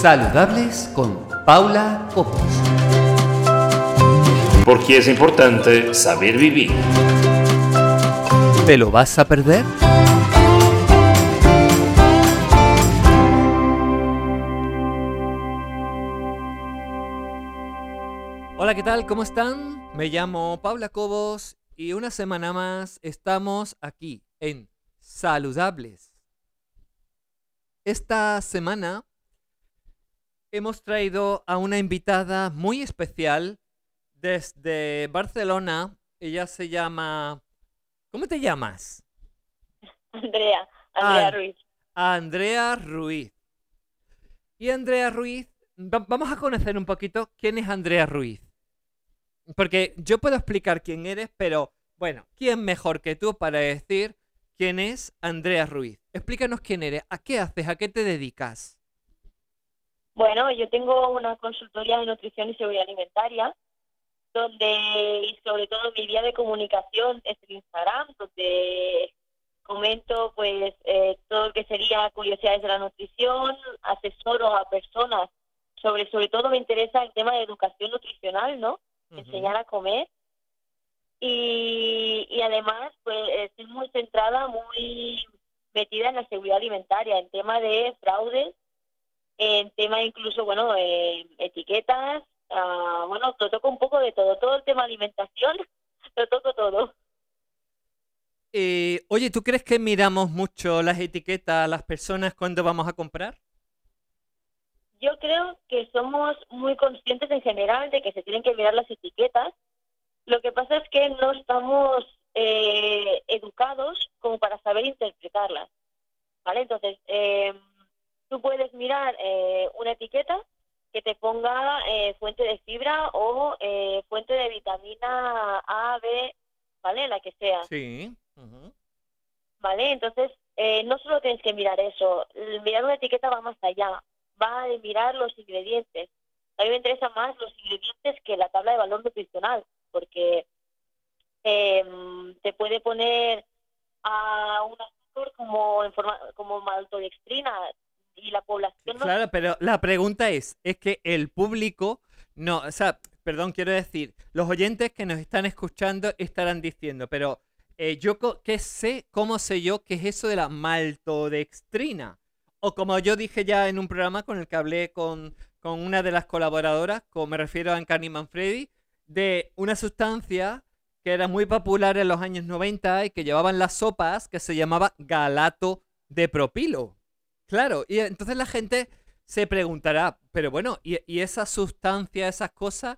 Saludables con Paula Copos. Porque es importante saber vivir. ¿Te lo vas a perder? Hola, ¿qué tal? ¿Cómo están? Me llamo Paula Cobos y una semana más estamos aquí en Saludables. Esta semana hemos traído a una invitada muy especial desde Barcelona. Ella se llama... ¿Cómo te llamas? Andrea, Andrea Ah, Ruiz. Andrea Ruiz. Y Andrea Ruiz, va- vamos a conocer un poquito quién es Andrea Ruiz. Porque yo puedo explicar quién eres, pero bueno, ¿quién mejor que tú para decir quién es Andrea Ruiz? Explícanos quién eres, a qué haces, a qué te dedicas. Bueno, yo tengo una consultoría de nutrición y seguridad alimentaria, donde y sobre todo mi vía de comunicación es el Instagram, donde comento pues eh, todo lo que sería curiosidades de la nutrición, asesoro a personas sobre, sobre todo me interesa el tema de educación nutricional, ¿no? enseñar a comer. Y, y además, pues estoy muy centrada, muy metida en la seguridad alimentaria, en tema de fraudes, en tema incluso, bueno, eh, etiquetas, ah, bueno, lo toco un poco de todo, todo el tema alimentación, lo toco todo. Eh, oye, ¿tú crees que miramos mucho las etiquetas a las personas cuando vamos a comprar? Yo creo que somos muy conscientes en general de que se tienen que mirar las etiquetas. Lo que pasa es que no estamos eh, educados como para saber interpretarlas. ¿Vale? Entonces, eh, tú puedes mirar eh, una etiqueta que te ponga eh, fuente de fibra o eh, fuente de vitamina A, B, ¿vale? La que sea. Sí. ¿vale? Entonces, eh, no solo tienes que mirar eso, mirar una etiqueta va más allá, va a mirar los ingredientes. A mí me interesan más los ingredientes que la tabla de valor nutricional, porque em, te puede poner a un azúcar como, en forma, como maltodextrina y la población no Claro, pero la pregunta es, es que el público, no, o sea, perdón, quiero decir, los oyentes que nos están escuchando estarán diciendo, pero eh, yo qué sé, cómo sé yo qué es eso de la maltodextrina. O como yo dije ya en un programa con el que hablé con, con una de las colaboradoras, como me refiero a Ancani Manfredi, de una sustancia que era muy popular en los años 90 y que llevaban las sopas que se llamaba galato de propilo. Claro, y entonces la gente se preguntará, pero bueno, ¿y, y esas sustancias, esas cosas,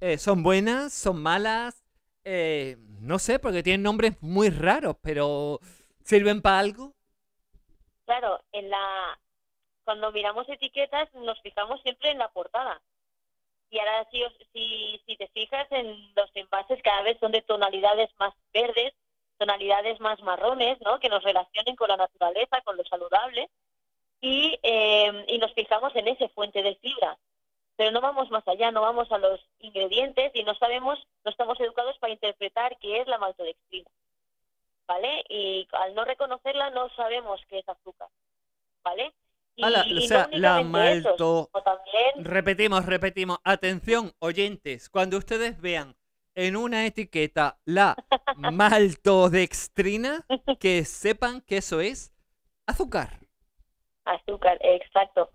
eh, son buenas, son malas? Eh, no sé, porque tienen nombres muy raros, pero ¿sirven para algo? Claro, en la cuando miramos etiquetas nos fijamos siempre en la portada. Y ahora si, si, si te fijas en los envases cada vez son de tonalidades más verdes, tonalidades más marrones, ¿no? Que nos relacionen con la naturaleza, con lo saludable. Y, eh, y nos fijamos en ese fuente de fibra. Pero no vamos más allá, no vamos a los ingredientes y no sabemos, no estamos educados para interpretar qué es la maltodextrina. ¿Vale? Y al no reconocerla no sabemos qué es azúcar. ¿Vale? Y, Ala, o no sea, la malto... también Repetimos, repetimos. Atención, oyentes, cuando ustedes vean en una etiqueta la maltodextrina, que sepan que eso es azúcar. Azúcar, exacto.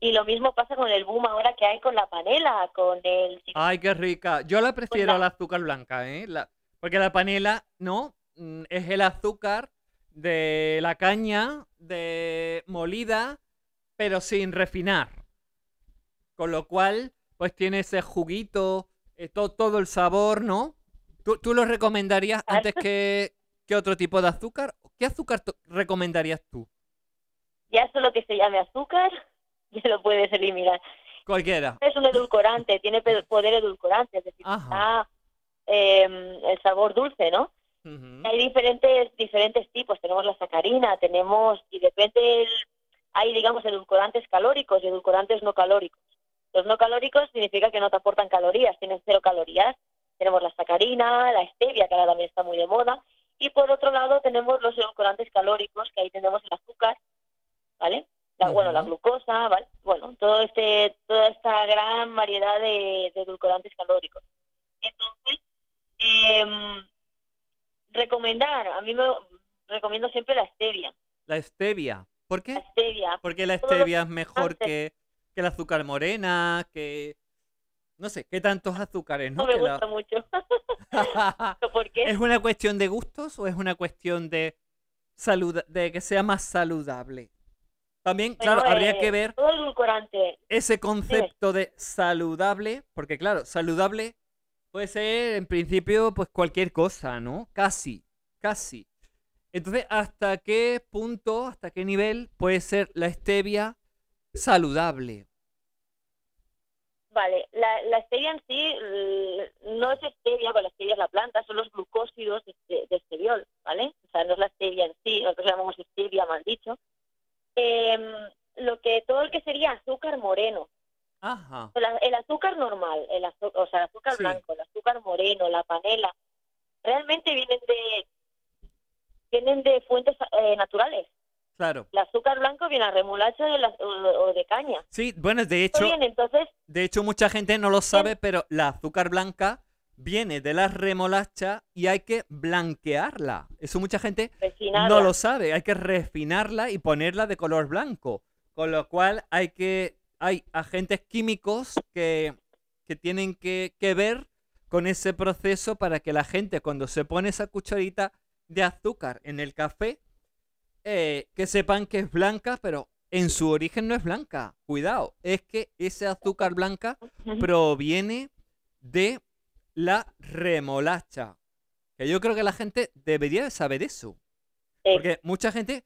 Y lo mismo pasa con el boom ahora que hay con la panela, con el... Ay, qué rica. Yo la prefiero la- azúcar blanca, ¿eh? La- porque la panela, no, mm, es el azúcar de la caña de molida, pero sin refinar. Con lo cual, pues tiene ese juguito, eh, to- todo el sabor, ¿no? ¿Tú, tú lo recomendarías antes que, que otro tipo de azúcar? ¿Qué azúcar recomendarías tú? Ya solo que se llame azúcar, ya lo puedes eliminar. Cualquiera. Es un edulcorante, tiene poder edulcorante, es decir, da eh, el sabor dulce, ¿no? Hay diferentes diferentes tipos. Tenemos la sacarina, tenemos y depende el, hay digamos edulcorantes calóricos y edulcorantes no calóricos. Los no calóricos significa que no te aportan calorías, tienen cero calorías. Tenemos la sacarina, la stevia, que ahora también está muy de moda, y por otro lado tenemos los edulcorantes calóricos, que ahí tenemos el azúcar, ¿vale? la, bueno, la glucosa, ¿vale? Bueno, todo este, toda esta gran variedad de, de edulcorantes calóricos. Entonces, em, recomendar, a mí me recomiendo siempre la stevia. La stevia. ¿Por La qué? stevia, Porque la stevia es mejor que, que el azúcar morena, que... No sé, ¿qué tantos azúcares, no no? me Que la- gusta mucho. ¿Es una cuestión de gustos o es una cuestión de salud, de que sea más saludable? También, claro, habría eh, que ver Todo edulcorante, ese concepto de saludable, porque claro, saludable puede ser en principio pues cualquier cosa, ¿no? Casi, casi. Entonces, ¿hasta qué punto, hasta qué nivel puede ser la stevia saludable? Vale, la, la stevia en sí no es stevia, porque la stevia es la planta, son los glucósidos de, este- de esteviol, ¿vale? O sea, no es la stevia en sí, nosotros llamamos stevia mal dicho. Em, lo que todo el que sería azúcar moreno, Ajá. el, azúcar normal, el azu- o sea, el azúcar Sí. blanco, el azúcar moreno, la panela, realmente vienen de vienen de fuentes eh, naturales. Claro. El azúcar blanco viene a remolacha de la- o, o de caña. Sí, bueno, de hecho, entonces de hecho mucha gente no lo sabe, pero la azúcar blanca viene de la remolacha y hay que blanquearla. Eso mucha gente no lo sabe, hay que refinarla y ponerla de color blanco. Con lo cual hay que hay agentes químicos que, que tienen que, que ver con ese proceso para que la gente cuando se pone esa cucharita de azúcar en el café, eh, que sepan que es blanca, pero en su origen no es blanca. Cuidado, es que ese azúcar blanca proviene de la remolacha. Que yo creo que la gente debería de saber eso. Porque mucha gente,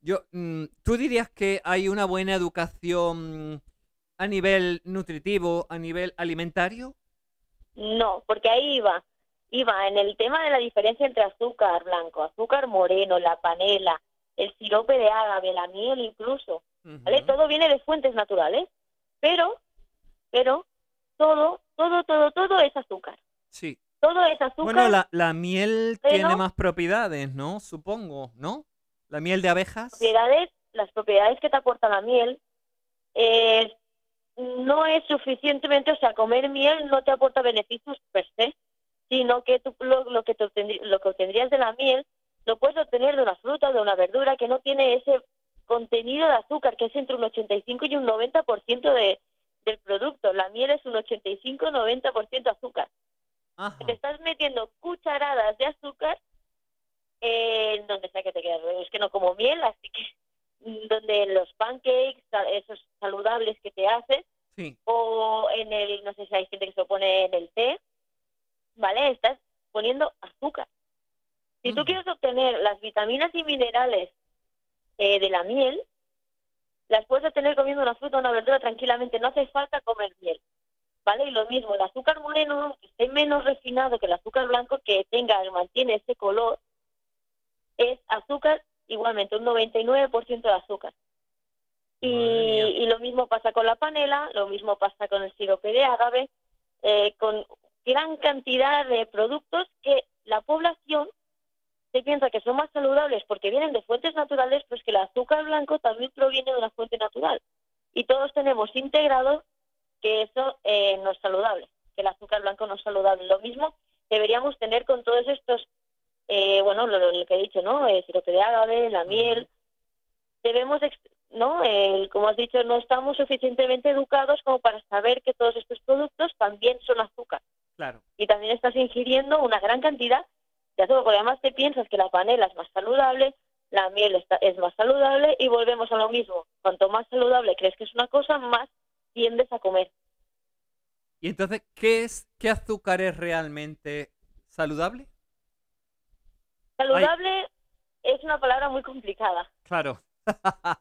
yo, mm, ¿tú dirías que hay una buena educación a nivel nutritivo, a nivel alimentario? No, porque ahí iba, iba en el tema de la diferencia entre azúcar blanco, azúcar moreno, la panela, el sirope de ágave, la miel incluso, ¿vale? Todo viene de fuentes naturales, pero, pero, todo, todo, todo, todo es azúcar. Sí. Todo es azúcar. Bueno, la, la miel pero- tiene más propiedades, ¿no? Supongo, ¿no? La miel de abejas. propiedades, las propiedades que te aporta la miel, eh, no es suficientemente, o sea, comer miel no te aporta beneficios per se, sino que tú, lo, lo que te lo que obtendrías de la miel lo puedes obtener de una fruta, de una verdura que no tiene ese contenido de azúcar, que es entre un 85 y un 90% de, del producto. La miel es un 85-90% azúcar. Ajá. Te estás metiendo cucharadas de azúcar en donde sea que te quedas. Es que no como miel, así que mm, donde los pancakes, esos saludables que te haces, Sí. o en el, no sé si hay gente que se lo pone en el té, ¿vale? Estás poniendo azúcar. Si tú Ujú. quieres obtener las vitaminas y minerales eh, de la miel, las puedes obtener comiendo una fruta o una verdura tranquilamente, no hace falta comer miel. ¿Vale? Y lo mismo, el azúcar moreno, que esté menos refinado que el azúcar blanco, que tenga, mantiene ese color, es azúcar igualmente, un 99% de azúcar. Y, y lo mismo pasa con la panela, lo mismo pasa con el sirope de ágave, eh, con gran cantidad de productos que la población se piensa que son más saludables porque vienen de fuentes naturales, pues que el azúcar blanco también proviene de una fuente natural. Y todos tenemos integrado que eso eh, no es saludable, que el azúcar blanco no es saludable. Lo mismo deberíamos tener con todos estos, eh, bueno, lo, lo que he dicho, ¿no? El sirope de ágave, la miel. Debemos, ¿no? El- como has dicho, no estamos suficientemente educados como para saber que todos estos productos también son azúcar Claro. y también estás ingiriendo una gran cantidad de azúcar, porque además te piensas que la panela es más saludable, la miel está- es más saludable y volvemos a lo mismo. Cuanto más saludable crees que es una cosa, más tiendes a comer. Y entonces, ¿qué es, qué azúcar es realmente saludable? Saludable es una palabra muy complicada, Claro.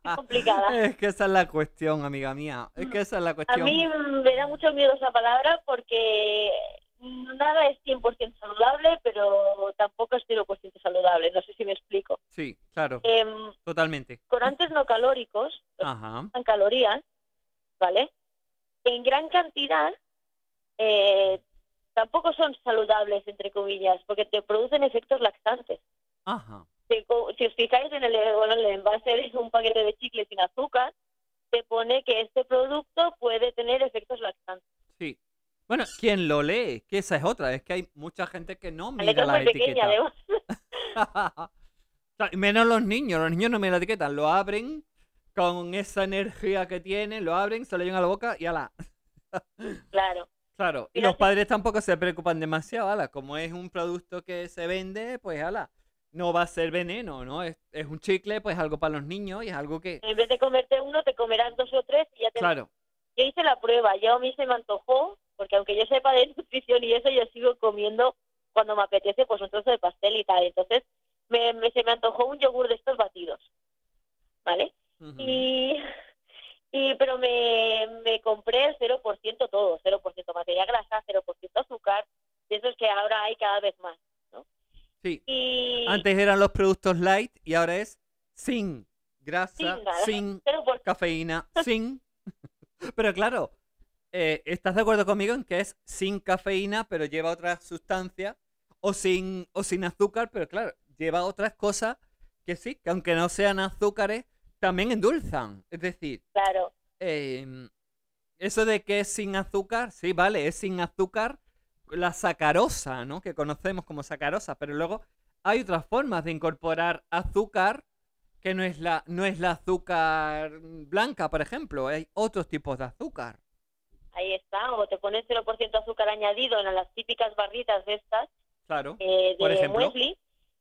muy complicada. Es que esa es la cuestión, amiga mía. Es que esa es la A cuestión. mí mm, me da mucho miedo esa palabra porque nada es 100% saludable, pero tampoco es 0% saludable. No sé si me explico. Sí, claro, Em, totalmente. corantes no calóricos, Ajá. en calorías, ¿vale? En gran cantidad eh, tampoco son saludables, entre comillas, porque te producen efectos laxantes. Ajá. si os fijáis en el, bueno, en el envase de un paquete de chicles sin azúcar, te pone que este producto puede tener efectos laxantes. Sí. Bueno, ¿quién lo lee? Que esa es otra. Es que hay mucha gente que no La mira pequeña. O sea, Menos los niños. Los niños no miran la etiqueta. Lo abren con esa energía que tienen. Lo abren, se lo llevan a la boca y ala. Claro. Claro. Y los padres tampoco se preocupan demasiado. Ala. Como es un producto que se vende, pues ala. No va a ser veneno, ¿no? Es, es un chicle, pues algo para los niños y es algo que... En vez de comerte uno, te comerás dos o tres y ya te Claro. yo hice la prueba, yo a mí se me antojó, porque aunque yo sepa de nutrición y eso, yo sigo comiendo cuando me apetece pues un trozo de pastel y tal. Entonces me, me- se me antojó un yogur de estos batidos, ¿vale? Y, y pero me, me compré el 0% todo, 0% materia grasa, 0% azúcar, de esos que ahora hay cada vez más. Sí. Y Antes eran los productos light y ahora es sin grasa, sin nada, sin 0%. cafeína, sin. Pero claro, eh, ¿estás de acuerdo conmigo en que es sin cafeína, pero lleva otras sustancias? O sin, o sin azúcar, pero claro, lleva otras cosas que sí, que aunque no sean azúcares, también endulzan. Es decir, Claro, em, eso de que es sin azúcar, sí, vale, es sin azúcar la sacarosa, ¿no? Que conocemos como sacarosa, pero luego hay otras formas de incorporar azúcar que no es la, no es la azúcar blanca, por ejemplo, hay otros tipos de azúcar. Ahí está. O te pones 0% azúcar añadido en las típicas barritas de estas, Claro, eh, Por ejemplo. muesli,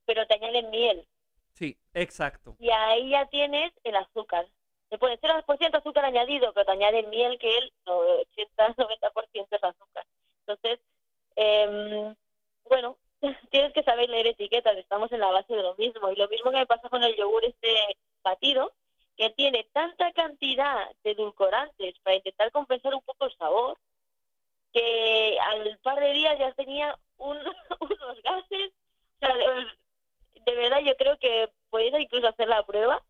pero te añaden miel. sí, exacto. Y ahí ya tienes el azúcar. Te pones 0% azúcar añadido, pero te añaden miel, que el 80-90% es azúcar. Entonces, em, bueno, tienes que saber leer etiquetas, estamos en la base de lo mismo. Y lo mismo que me pasa con el yogur este batido, que tiene tanta cantidad de edulcorantes para intentar compensar un poco el sabor, que al par de días ya tenía un- unos gases. O sea, de, de verdad yo creo que podéis incluso hacer la prueba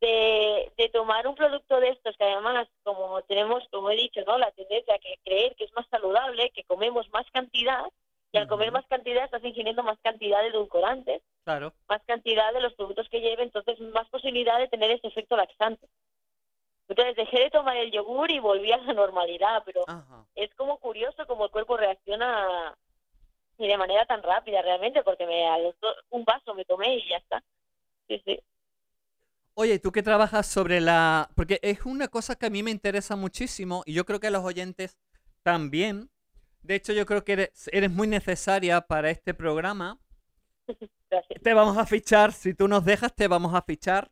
de, de tomar un producto de estos que además como tenemos como he dicho no la tendencia a que creer que es más saludable que comemos más cantidad y al comer más cantidad estás ingiriendo más cantidad de edulcorantes Claro, más cantidad de los productos que lleve entonces más posibilidad de tener ese efecto laxante entonces dejé de tomar el yogur y volví a la normalidad pero ajá. es como curioso como el cuerpo reacciona y de manera tan rápida realmente porque me a los un vaso me tomé y ya está sí sí Oye, tú que trabajas sobre la... Porque es una cosa que a mí me interesa muchísimo y yo creo que a los oyentes también. De hecho, yo creo que eres, eres muy necesaria para este programa. gracias Te vamos a fichar, si tú nos dejas, te vamos a fichar.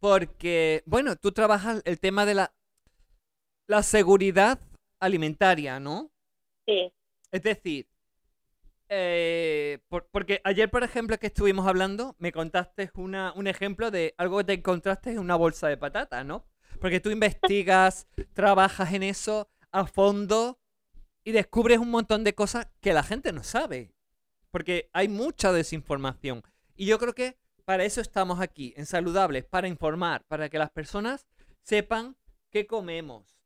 Porque, bueno, tú trabajas el tema de la, la seguridad alimentaria, ¿no? sí Es decir, eh, por- porque ayer, por ejemplo, que estuvimos hablando, me contaste una, un ejemplo de algo que te encontraste en una bolsa de patatas, ¿no? Porque tú investigas, trabajas en eso a fondo y descubres un montón de cosas que la gente no sabe. Porque hay mucha desinformación. Y yo creo que para eso estamos aquí, en Saludables, para informar, para que las personas sepan qué comemos.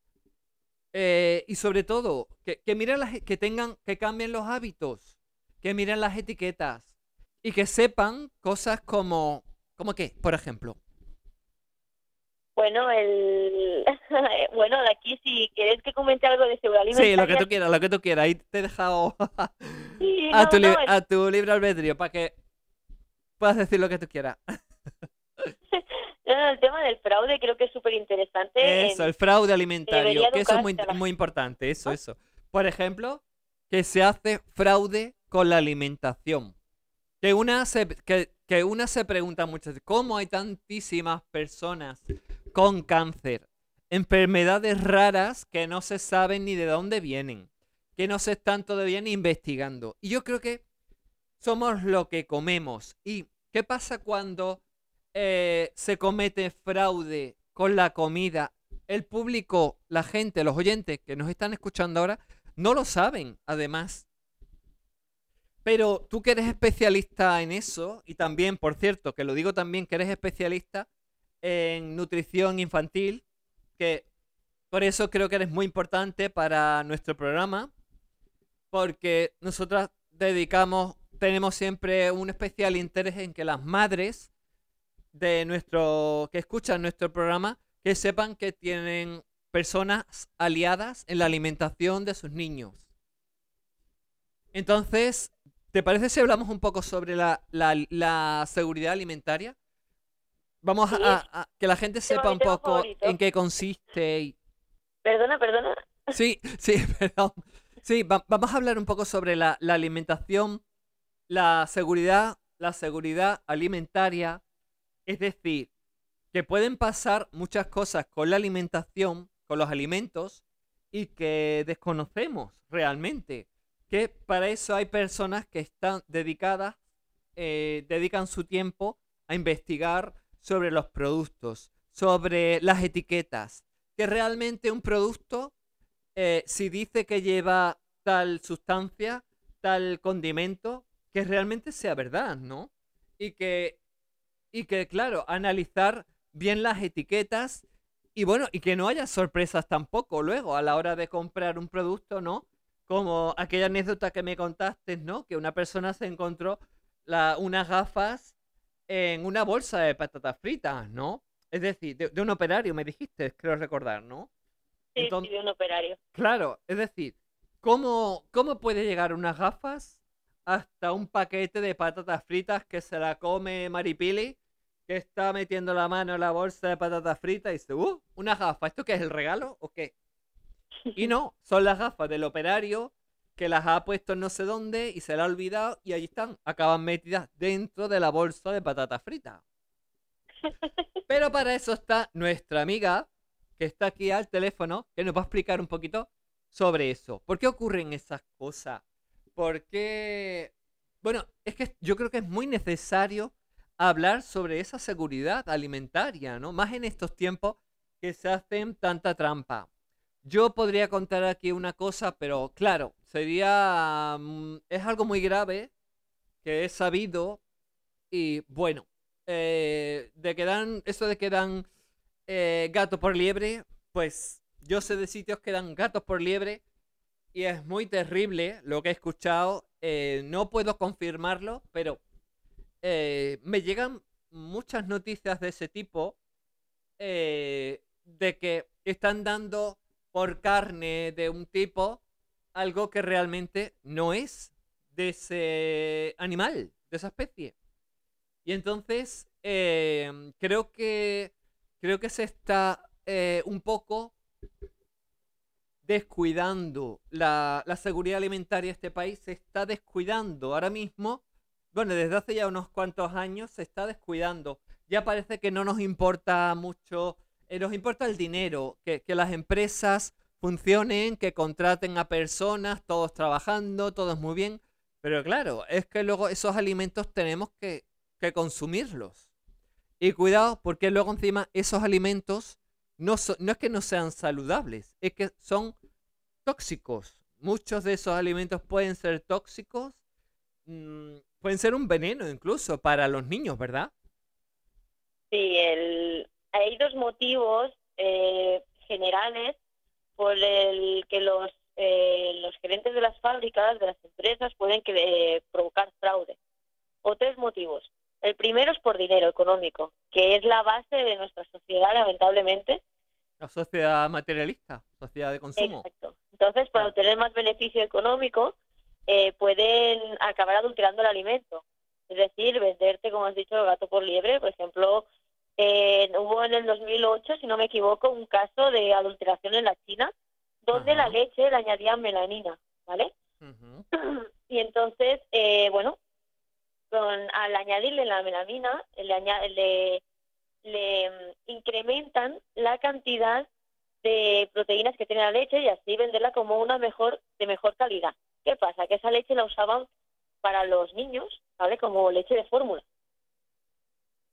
Eh, y sobre todo, que, miren las, que tengan, que cambien los hábitos, que miren las etiquetas y que sepan cosas como, como qué, por ejemplo. Bueno, el bueno, de aquí si queréis que comente algo de seguridad Sí, lo que alimentaria, tú quieras, lo que tú quieras. Ahí te he dejado sí, a, no, tu no, el- a tu libre albedrío para que puedas decir lo que tú quieras. no, el tema del fraude creo que es súper interesante. Eso, el fraude alimentario, que eso es muy, la importante, eso, eso. Por ejemplo, que se hace fraude con la alimentación. Que una se, que, que una se pregunta muchas veces, ¿cómo hay tantísimas personas con cáncer? Enfermedades raras que no se saben ni de dónde vienen, que no se están todavía investigando. Y yo creo que somos lo que comemos. ¿Y qué pasa cuando eh, se comete fraude con la comida? El público, la gente, los oyentes que nos están escuchando ahora, no lo saben, además. Pero tú que eres especialista en eso, y también, por cierto, que lo digo también, que eres especialista en nutrición infantil, que por eso creo que eres muy importante para nuestro programa, porque nosotras dedicamos tenemos siempre un especial interés en que las madres de nuestro que escuchan nuestro programa que sepan que tienen personas aliadas en la alimentación de sus niños. Entonces, ¿te parece si hablamos un poco sobre la, la- la seguridad alimentaria? Vamos Sí. a, a- que la gente sepa un poco favorito. en qué consiste y, Perdona, perdona. Sí, sí, perdón. Sí, va- vamos a hablar un poco sobre la, la alimentación, la seguridad, la seguridad alimentaria. Es decir, que pueden pasar muchas cosas con la alimentación, con los alimentos, y que desconocemos realmente. Que para eso hay personas que están dedicadas, eh, dedican su tiempo a investigar sobre los productos, sobre las etiquetas, que realmente un producto eh, si dice que lleva tal sustancia, tal condimento, que realmente sea verdad, ¿no? Y que, y que, claro, analizar bien las etiquetas y bueno, y que no haya sorpresas tampoco luego a la hora de comprar un producto, ¿no? Como aquella anécdota que me contaste, ¿no? Que una persona se encontró la, unas gafas en una bolsa de patatas fritas, ¿no? Es decir, de, de un operario, me dijiste, creo recordar, ¿no? Sí, sí, de un operario. Claro, es decir, ¿cómo, ¿cómo puede llegar unas gafas hasta un paquete de patatas fritas que se la come Maripili, que está metiendo la mano en la bolsa de patatas fritas y dice, ¡uh! Una gafa, ¿esto qué es el regalo o qué? Y no, son las gafas del operario que las ha puesto no sé dónde y se la ha olvidado y ahí están, acaban metidas dentro de la bolsa de patatas fritas. Pero para eso está nuestra amiga, que está aquí al teléfono, que nos va a explicar un poquito sobre eso. ¿Por qué ocurren esas cosas? ¿Por qué? Bueno, es que yo creo que es muy necesario hablar sobre esa seguridad alimentaria, ¿no? Más en estos tiempos que se hacen tanta trampa. Yo podría contar aquí una cosa, pero claro, sería... mm, es algo muy grave que he sabido y bueno, eh, de que dan, eso de que dan eh, gato por liebre, pues yo sé de sitios que dan gatos por liebre y es muy terrible lo que he escuchado. eh, no puedo confirmarlo, pero eh, me llegan muchas noticias de ese tipo de que están dando por carne de un tipo algo que realmente no es de ese animal, de esa especie. Y entonces eh, creo que creo que se está eh, un poco descuidando la, la seguridad alimentaria de este país, se está descuidando ahora mismo, bueno, desde hace ya unos cuantos años se está descuidando. Ya parece que no nos importa mucho, eh, nos importa el dinero, que, que las empresas funcionen, que contraten a personas, todos trabajando, todos muy bien. Pero claro, es que luego esos alimentos tenemos que, que consumirlos. Y cuidado, porque luego encima esos alimentos no, so- no es que no sean saludables, es que son tóxicos. Muchos de esos alimentos pueden ser tóxicos, mm, pueden ser un veneno incluso para los niños, ¿verdad? Sí, el, hay dos motivos eh, generales por el que los, eh, los gerentes de las fábricas, de las empresas, pueden eh, provocar fraude. O tres motivos. El primero es por dinero económico, que es la base de nuestra sociedad, lamentablemente. La sociedad materialista, sociedad de consumo. Exacto. Entonces, para obtener más beneficio económico, eh, pueden acabar adulterando el alimento. Es decir, venderte, como has dicho, gato por liebre. Por ejemplo, eh, hubo en el 2008, si no me equivoco, un caso de adulteración en la China, donde Ajá. la leche le añadían melanina, ¿vale? Y entonces, eh, bueno, con, al añadirle la melamina, le, le, le mm, incrementan la cantidad de proteínas que tiene la leche y así venderla como una mejor de mejor calidad. ¿Qué pasa? Que esa leche la usaban para los niños, ¿vale? Como leche de fórmula.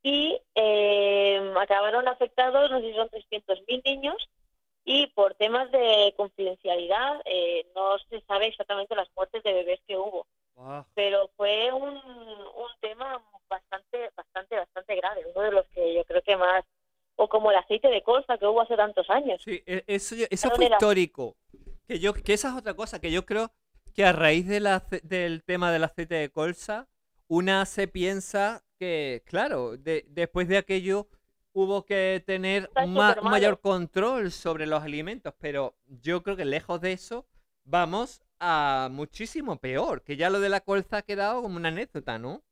Y eh, acabaron afectados, no sé si son 300.000 niños, y por temas de confidencialidad eh, no se sabe exactamente las muertes de bebés que hubo pero fue un, un tema bastante, bastante, bastante grave, uno de los que yo creo que más, o como el aceite de colza que hubo hace tantos años. Sí, e- eso, eso fue histórico. Que yo, que esa es otra cosa que yo creo que a raíz de la del tema del aceite de colza, una se piensa que, claro, de- después de aquello hubo que tener un ma- un supermalo. mayor control sobre los alimentos, pero yo creo que lejos de eso vamos a muchísimo peor, que ya lo de la colza ha quedado como una anécdota, ¿no?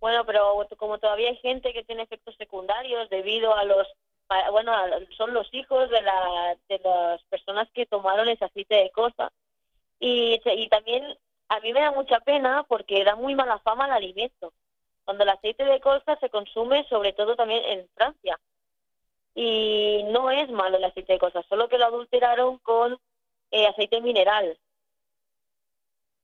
Bueno, pero como todavía hay gente que tiene efectos secundarios debido a los, bueno, son los hijos de, la, de las personas que tomaron ese aceite de cosa. Y, y también a mí me da mucha pena porque da muy mala fama al alimento. Cuando el aceite de colza se consume sobre todo también en Francia. Y no es malo el aceite de colza, solo que lo adulteraron con eh, aceite mineral.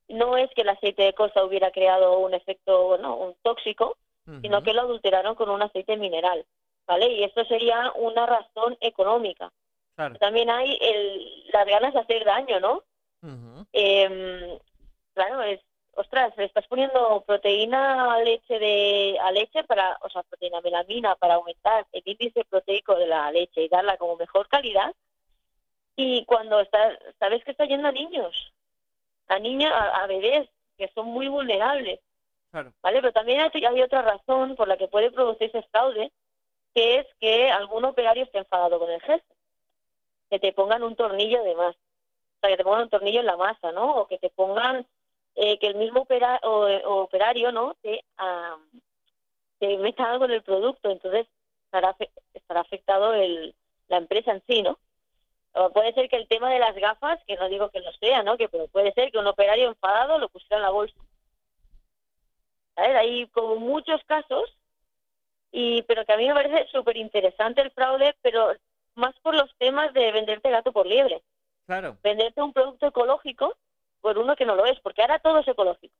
No es que el aceite de colza hubiera creado un efecto, bueno, un tóxico, sino que lo adulteraron con un aceite mineral, ¿vale? Y esto sería una razón económica. claro. También hay el, las ganas de hacer daño, ¿no? Em, claro, es, ostras, le estás poniendo proteína a leche de a leche para, o sea, proteína melamina para aumentar el índice proteico de la leche y darla como mejor calidad. Y cuando está, sabes que está yendo a niños, a niños, a, a bebés que son muy vulnerables. claro. ¿vale? Pero también hay, hay otra razón por la que puede producirse fraude, que es que algún operario esté enfadado con el jefe, que te pongan un tornillo de más, o sea, que te pongan un tornillo en la masa, ¿no? O que te pongan, eh, que el mismo opera- o, o operario, ¿no? Te, ah, te meta algo en el producto, entonces estará, estará afectado el, la empresa en sí, ¿no? O puede ser que el tema de las gafas, que no digo que lo sea, ¿no? Que pero puede ser que un operario enfadado lo pusiera en la bolsa. ¿sabes? Hay como muchos casos, y pero que a mí me parece súper interesante el fraude, pero más por los temas de venderte gato por liebre. Claro. Venderte un producto ecológico por uno que no lo es, porque ahora todo es ecológico.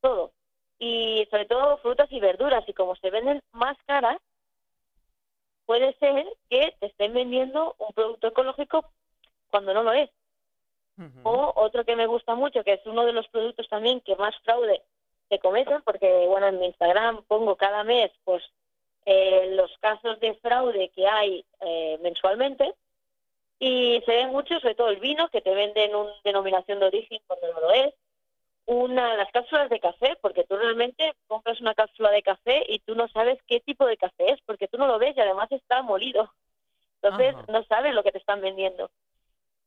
Todo. Y sobre todo frutas y verduras, y como se venden más caras, puede ser que te estén vendiendo un producto ecológico cuando no lo es. O otro que me gusta mucho, que es uno de los productos también que más fraude se cometen, porque bueno, en mi Instagram pongo cada mes pues eh, los casos de fraude que hay eh, mensualmente y se ven mucho, sobre todo el vino, que te venden una denominación de origen cuando no lo es, una las cápsulas de café, porque tú realmente compras una cápsula de café y tú no sabes qué tipo de café es, porque tú no lo ves y además está molido. Entonces Ajá. no sabes lo que te están vendiendo.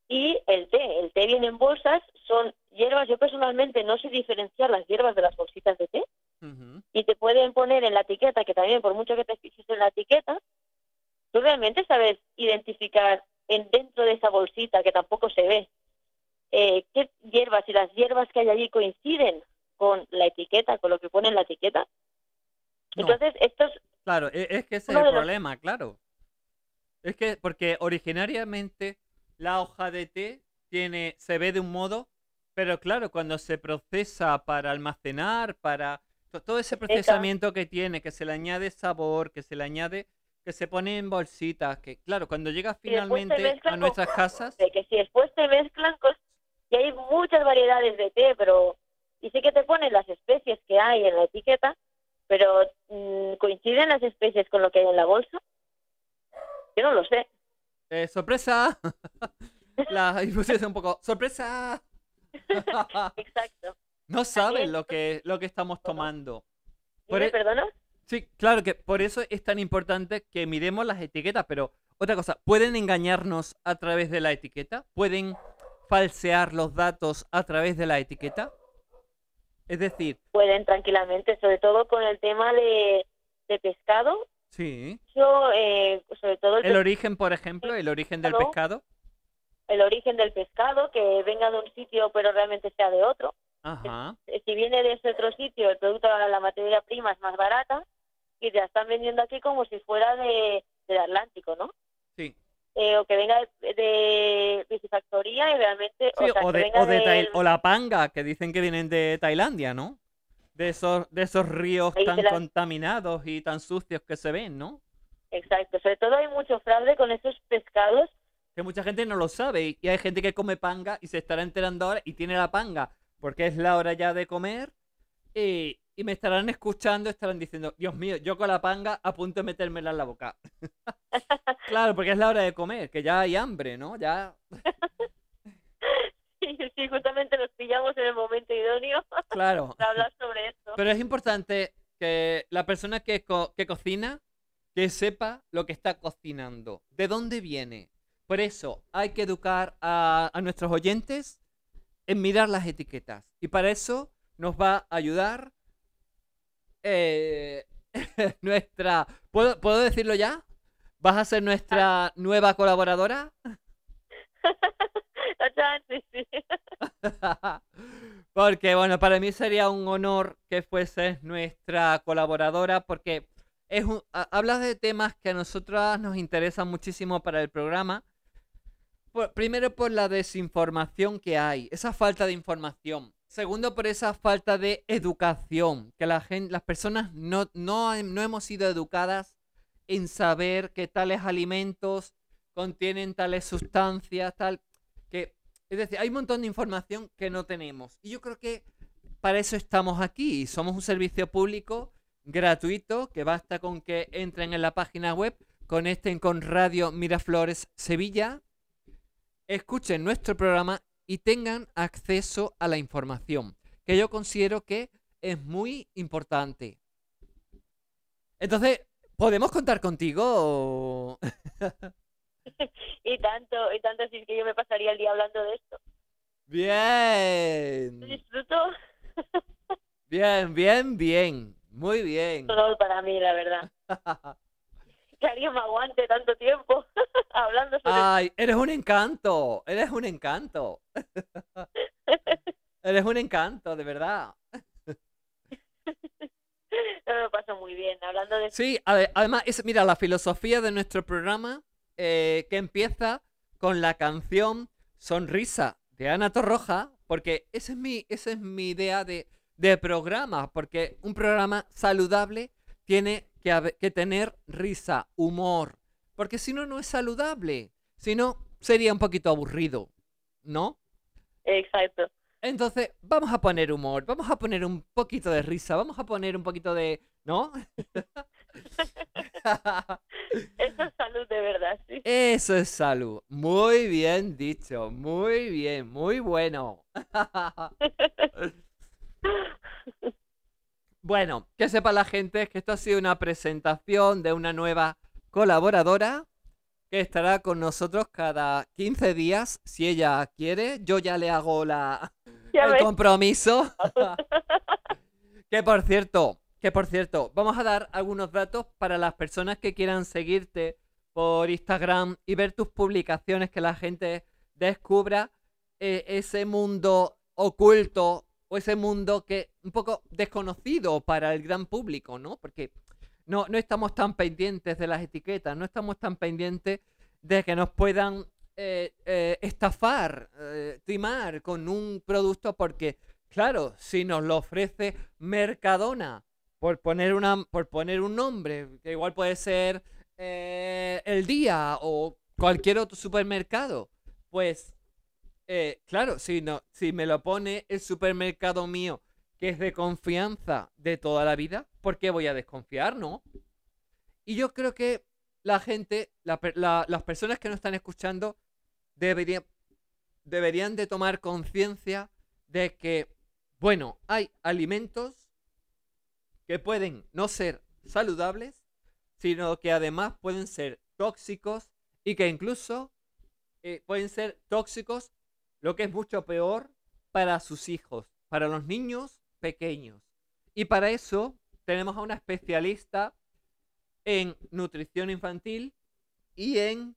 Y el té, el té viene en bolsas, son hierbas, yo personalmente no sé diferenciar las hierbas de las bolsitas de té, y te pueden poner en la etiqueta, que también por mucho que te fijes en la etiqueta, tú realmente sabes identificar en dentro de esa bolsita, que tampoco se ve, eh, qué hierbas y las hierbas que hay allí coinciden con la etiqueta, con lo que pone en la etiqueta. No. Entonces, estos Claro, e- es que ese es el los- problema, claro. Es que, porque originariamente la hoja de té tiene, se ve de un modo, pero claro, cuando se procesa para almacenar, para to- todo ese procesamiento que tiene, que se le añade sabor, que se le añade, que se pone en bolsitas, que claro, cuando llega finalmente a con nuestras casas, de que si después te mezclan cosas, y hay muchas variedades de té, pero y sí que te ponen las especies que hay en la etiqueta, pero mm, coinciden las especies con lo que hay en la bolsa. Yo no lo sé. eh, sorpresa, la infusión es un poco, sorpresa. Exacto. No saben lo que, lo que estamos tomando. ¿Me perdona? Sí, claro que por eso es tan importante que miremos las etiquetas, pero otra cosa, ¿pueden engañarnos a través de la etiqueta? ¿Pueden falsear los datos a través de la etiqueta? Es decir, Pueden tranquilamente, sobre todo con el tema de, de pescado. sí, Yo, eh, sobre todo el, el origen, por ejemplo, el origen del pescado. el origen del pescado, que venga de un sitio pero realmente sea de otro. Ajá, Si viene de ese otro sitio, el producto, la materia prima es más barata y te la están vendiendo aquí como si fuera de, del Atlántico, ¿no? sí. Eh, o que venga de, de piscifactoría y realmente... Sí, sea, o, de, o, del- la panga, que dicen que vienen de Tailandia, ¿no? De esos, de esos ríos Ahí tan la- contaminados y tan sucios que se ven, ¿no? Exacto, sobre todo hay mucho fraude con esos pescados que mucha gente no lo sabe y hay gente que come panga y se estará enterando ahora y tiene la panga porque es la hora ya de comer y, y me estarán escuchando, estarán diciendo, Dios mío, yo con la panga a punto de metérmela en la boca. claro, porque es la hora de comer, que ya hay hambre, ¿no? Ya... Sí, Sí, justamente nos pillamos en el momento idóneo Claro. para hablar sobre esto. Pero es importante que la persona que, co- que cocina, que sepa lo que está cocinando, de dónde viene. Por eso hay que educar a, a nuestros oyentes en mirar las etiquetas. Y para eso nos va a ayudar eh, nuestra... ¿Puedo, ¿Puedo decirlo ya? ¿Vas a ser nuestra nueva colaboradora? Sí, sí. porque, bueno, para mí sería un honor que fueses nuestra colaboradora, porque es un- ha- hablas de temas que a nosotras nos interesan muchísimo para el programa. Por- primero por la desinformación que hay, esa falta de información. Segundo por esa falta de educación, que la gente, las personas no, no, hem- no hemos sido educadas en saber que tales alimentos contienen tales sustancias, tal, que, es decir, hay un montón de información que no tenemos. Y yo creo que para eso estamos aquí. Somos un servicio público gratuito que basta con que entren en la página web, conecten con Radio Miraflores Sevilla, escuchen nuestro programa y tengan acceso a la información, que yo considero que es muy importante. Entonces, ¿podemos contar contigo? Y tanto, y tanto, así es que yo me pasaría el día hablando de esto. Bien. Disfruto Bien, bien, bien. Muy bien. todo para mí, la verdad. Que alguien me aguante tanto tiempo hablando sobre Ay, eres un encanto. Eres un encanto. Eres un encanto, de verdad. No me paso muy bien hablando de Sí, ade- además, es, mira, la filosofía de nuestro programa eh, que empieza con la canción Sonrisa de Ana Torroja, porque esa es mi, esa es mi idea de, de programa, porque un programa saludable tiene que, tener risa, humor, porque si no, no es saludable, si no, sería un poquito aburrido, ¿no? Exacto. Entonces, vamos a poner humor, vamos a poner un poquito de risa, vamos a poner un poquito de... ¿No? Eso es salud de verdad, sí. Eso es salud. Muy bien dicho, muy bien, muy bueno. Bueno, que sepa la gente que esto ha sido una presentación de una nueva colaboradora que estará con nosotros cada 15 días, si ella quiere. Yo ya le hago la, Ya el ves. compromiso. que por cierto, que por cierto, vamos a dar algunos datos para las personas que quieran seguirte por Instagram y ver tus publicaciones, que la gente descubra eh, ese mundo oculto o ese mundo que un poco desconocido para el gran público, ¿no? Porque no, no estamos tan pendientes de las etiquetas, no estamos tan pendientes de que nos puedan eh, eh, estafar, eh, timar con un producto porque, claro, si nos lo ofrece Mercadona, por poner, una, por poner un nombre, que igual puede ser El Día o cualquier otro supermercado, pues, claro, si, no, si me lo pone el supermercado mío, que es de confianza de toda la vida, ¿por qué voy a desconfiar, no? Y yo creo que la gente, las personas que nos están escuchando, deberían, deberían de tomar conciencia de que, bueno, hay alimentos que pueden no ser saludables, sino que además pueden ser tóxicos y que incluso eh, pueden ser tóxicos, lo que es mucho peor, para sus hijos, para los niños pequeños. Y para eso tenemos a una especialista en nutrición infantil y en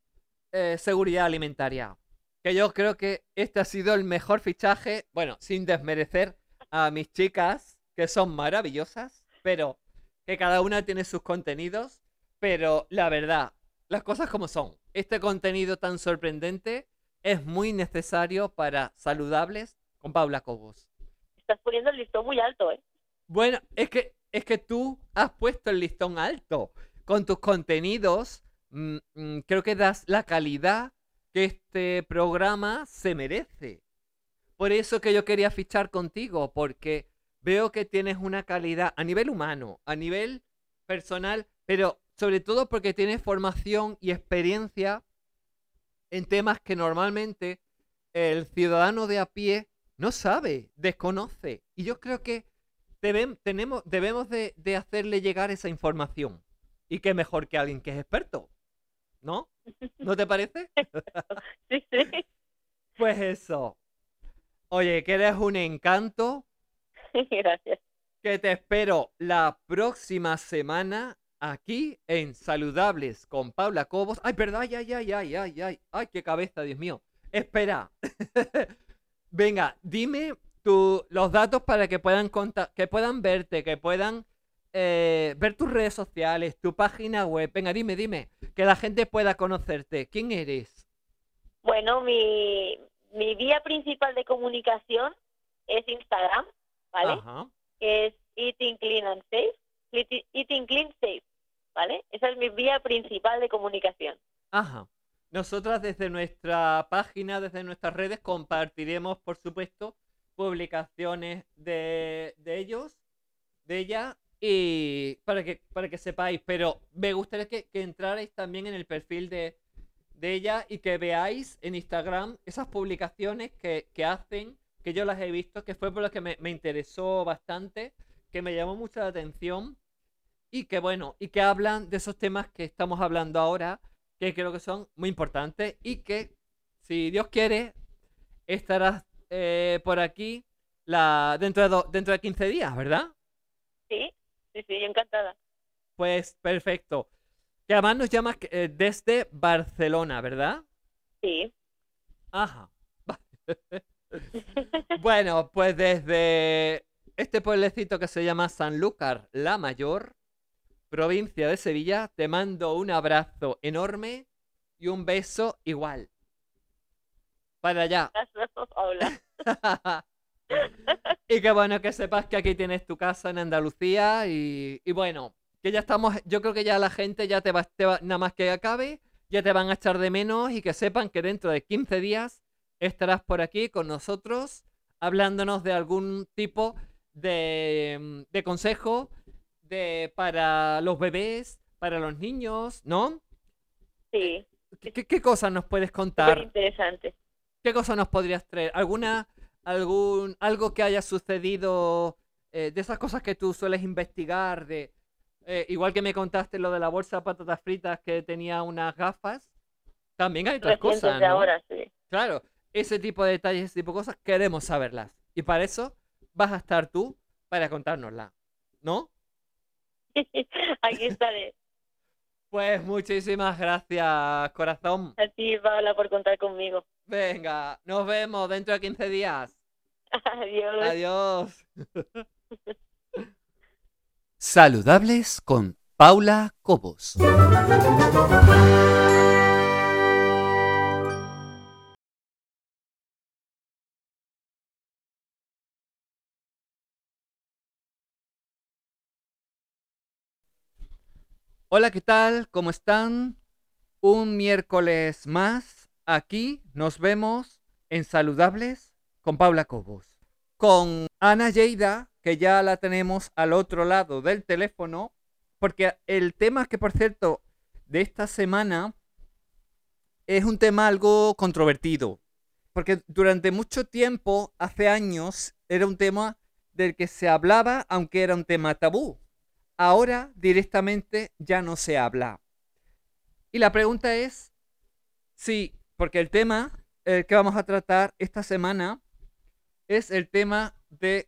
eh, seguridad alimentaria. Que yo creo que este ha sido el mejor fichaje, bueno, sin desmerecer a mis chicas, que son maravillosas, pero que cada una tiene sus contenidos, pero la verdad, las cosas como son. Este contenido tan sorprendente es muy necesario para saludables con Paula Cobos. Estás poniendo el listón muy alto, ¿eh? Bueno, es que, es que tú has puesto el listón alto. Con tus contenidos, mm, mm, creo que das la calidad que este programa se merece. Por eso que yo quería fichar contigo, porque veo que tienes una calidad a nivel humano, a nivel personal, pero sobre todo porque tienes formación y experiencia en temas que normalmente el ciudadano de a pie no sabe, desconoce. Y yo creo que debem- tenemos, debemos de, de hacerle llegar esa información. Y qué mejor que alguien que es experto, ¿no? ¿No te parece? Sí, sí. Pues eso. Oye, que eres un encanto, Gracias. que te espero la próxima semana aquí en Saludables con Paula Cobos. Ay, perdón, ay, ay, ay, ay, ay, ay, ay, qué cabeza, Dios mío. Espera. Venga, dime tu- los datos para que puedan conta- que puedan verte, que puedan eh, ver tus redes sociales, tu página web. Venga, dime, dime, que la gente pueda conocerte. ¿Quién eres? Bueno, mi, mi vía principal de comunicación es Instagram, ¿vale? Ajá. Que es Eating Clean and Safe. Eati- Eating Clean Safe, ¿vale? Esa es mi vía principal de comunicación. Ajá. Nosotras desde nuestra página, desde nuestras redes, compartiremos, por supuesto, publicaciones de, de ellos, de ella, y para que, para que sepáis, pero me gustaría que, que entrarais también en el perfil de, de ella y que veáis en Instagram esas publicaciones que, que hacen, que yo las he visto, que fue por lo que me, me interesó bastante, que me llamó mucho la atención y que bueno, y que hablan de esos temas que estamos hablando ahora, que creo que son muy importantes y que, si Dios quiere, estarás eh, por aquí la, dentro, de do- dentro de 15 días, ¿verdad? Sí, sí, sí, encantada. Pues perfecto. Que además nos llamas eh, desde Barcelona, ¿verdad? Sí. Ajá. Bueno, pues desde este pueblecito que se llama Sanlúcar la Mayor, provincia de Sevilla, te mando un abrazo enorme y un beso igual. Para allá. Y qué bueno que sepas que aquí tienes tu casa en Andalucía y, y bueno, que ya estamos, yo creo que ya la gente ya te va, te va- nada más que acabe, ya te van a echar de menos y que sepan que dentro de 15 días estarás por aquí con nosotros hablándonos de algún tipo de, de consejo de, para los bebés, para los niños, ¿no? Sí, ¿Qué, cosas nos puedes contar? interesante. ¿Qué cosa nos podrías traer? ¿Alguna, algún, algo que haya sucedido eh, de esas cosas que tú sueles investigar? De, eh, igual que me contaste lo de la bolsa de patatas fritas que tenía unas gafas. También hay otras Recientes cosas, de ¿no? ahora, sí. Claro, ese tipo de detalles, ese tipo de cosas, queremos saberlas. Y para eso vas a estar tú para contárnoslas, ¿no? Aquí estaré. Pues muchísimas gracias, corazón. A ti, Paula, por contar conmigo. Venga, nos vemos dentro de 15 días. Adiós. Adiós. Saludables con Paula Cobos. Hola, ¿qué tal? ¿Cómo están? Un miércoles más aquí nos vemos en Saludables con Paula Cobos. Con Ana Lleida, que ya la tenemos al otro lado del teléfono, porque el tema que, por cierto, de esta semana es un tema algo controvertido. Porque durante mucho tiempo, hace años, era un tema del que se hablaba, aunque era un tema tabú ahora directamente ya no se habla. Y la pregunta es, sí, porque el tema eh, que vamos a tratar esta semana es el tema de...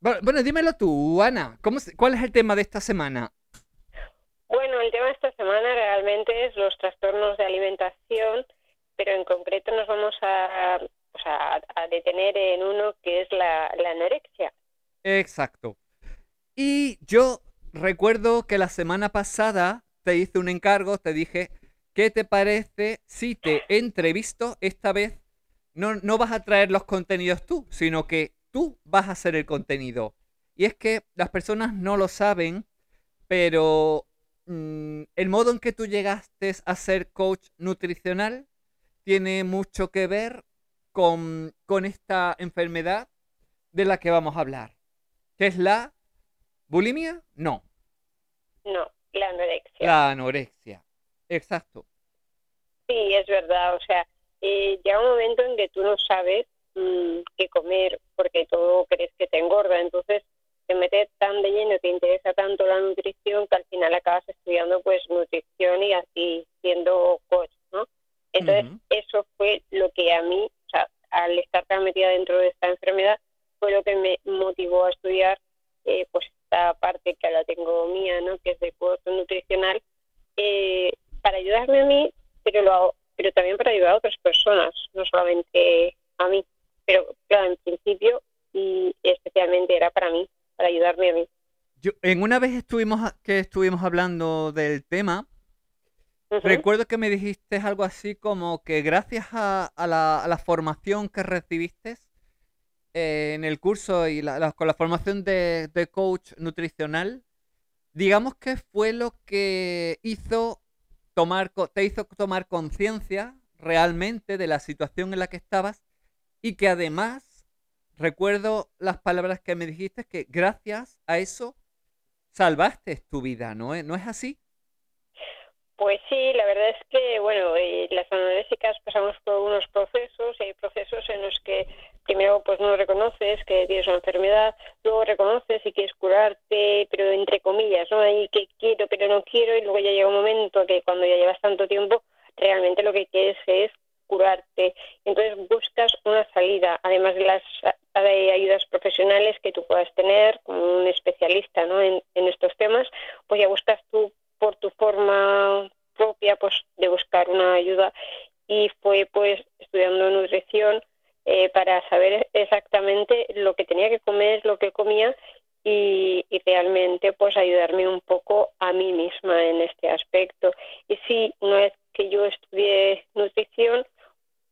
Bueno, dímelo tú, Ana, ¿cómo ¿cuál es el tema de esta semana? Bueno, el tema de esta semana realmente es los trastornos de alimentación, pero en concreto nos vamos a, detener en uno que es la, la anorexia. Exacto. Y yo recuerdo que la semana pasada te hice un encargo, te dije, ¿qué te parece si te entrevisto esta vez? No, no vas a traer los contenidos tú, sino que tú vas a hacer el contenido. Y es que las personas no lo saben, pero mm, el modo en que tú llegaste a ser coach nutricional tiene mucho que ver con, con esta enfermedad de la que vamos a hablar. ¿Qué es la bulimia? No, No, la anorexia. la anorexia. Exacto. Sí, es verdad. O sea, eh, llega un momento en que tú no sabes mm, mm, qué comer, porque todo crees que te engorda. Entonces, te metes tan de lleno, te interesa tanto la nutrición que al final acabas estudiando pues nutrición y así siendo coach, ¿no? Entonces, eso fue lo que a mí, o sea, al estar tan metida dentro de esta enfermedad, fue lo que me motivó a estudiar eh, pues esta parte que la tengo mía, ¿no? Que es de curso nutricional, eh, para ayudarme a mí, pero lo hago, pero también para ayudar a otras personas, no solamente a mí. Pero claro, en principio y especialmente era para mí, para ayudarme a mí. Yo, en una vez estuvimos que estuvimos hablando del tema, recuerdo que me dijiste algo así como que gracias a, la, formación que recibiste eh, en el curso y con la formación de, de, coach nutricional, digamos que fue lo que hizo tomar, te hizo tomar conciencia realmente de la situación en la que estabas y que además recuerdo las palabras que me dijiste que gracias a eso salvaste tu vida, ¿no? ¿No es así? Pues sí, la verdad es que, bueno, eh, las anorésicas pasamos por unos procesos y hay procesos en los que primero pues no reconoces que tienes una enfermedad, luego reconoces y quieres curarte, pero entre comillas, ¿no? Ahí que quiero pero no quiero y luego ya llega un momento que cuando ya llevas tanto tiempo, realmente lo que quieres es curarte. Entonces buscas una salida, además de las ayudas profesionales que tú puedas tener como un especialista ¿no? en, en estos temas, pues ya buscas tú por tu forma propia pues de buscar una ayuda y fue pues estudiando nutrición eh, para saber exactamente lo que tenía que comer, lo que comía y, realmente pues ayudarme un poco a mí misma en este aspecto. Y sí, una vez que yo estudié nutrición,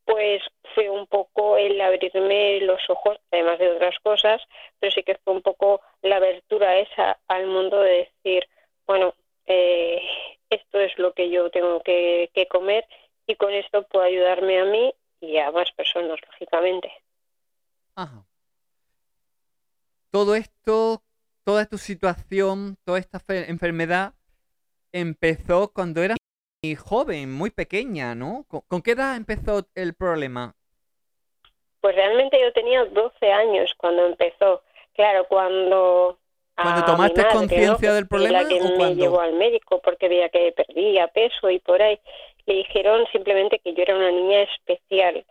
pues fue un poco el abrirme los ojos, además de otras cosas, pero sí que fue un poco la abertura esa al mundo de decir, bueno, eh, esto es lo que yo tengo que, comer y con esto puedo ayudarme a mí y a más personas, lógicamente. Ajá. Todo esto, toda tu situación, toda esta enfermedad empezó cuando eras muy joven, muy pequeña, ¿no? ¿Con, qué edad empezó el problema? Pues realmente yo tenía 12 años cuando empezó. Claro, cuando ¿Cuando tomaste conciencia del problema? La que me llevó al médico porque veía que perdía peso y por ahí. Le dijeron simplemente que yo era una niña especial.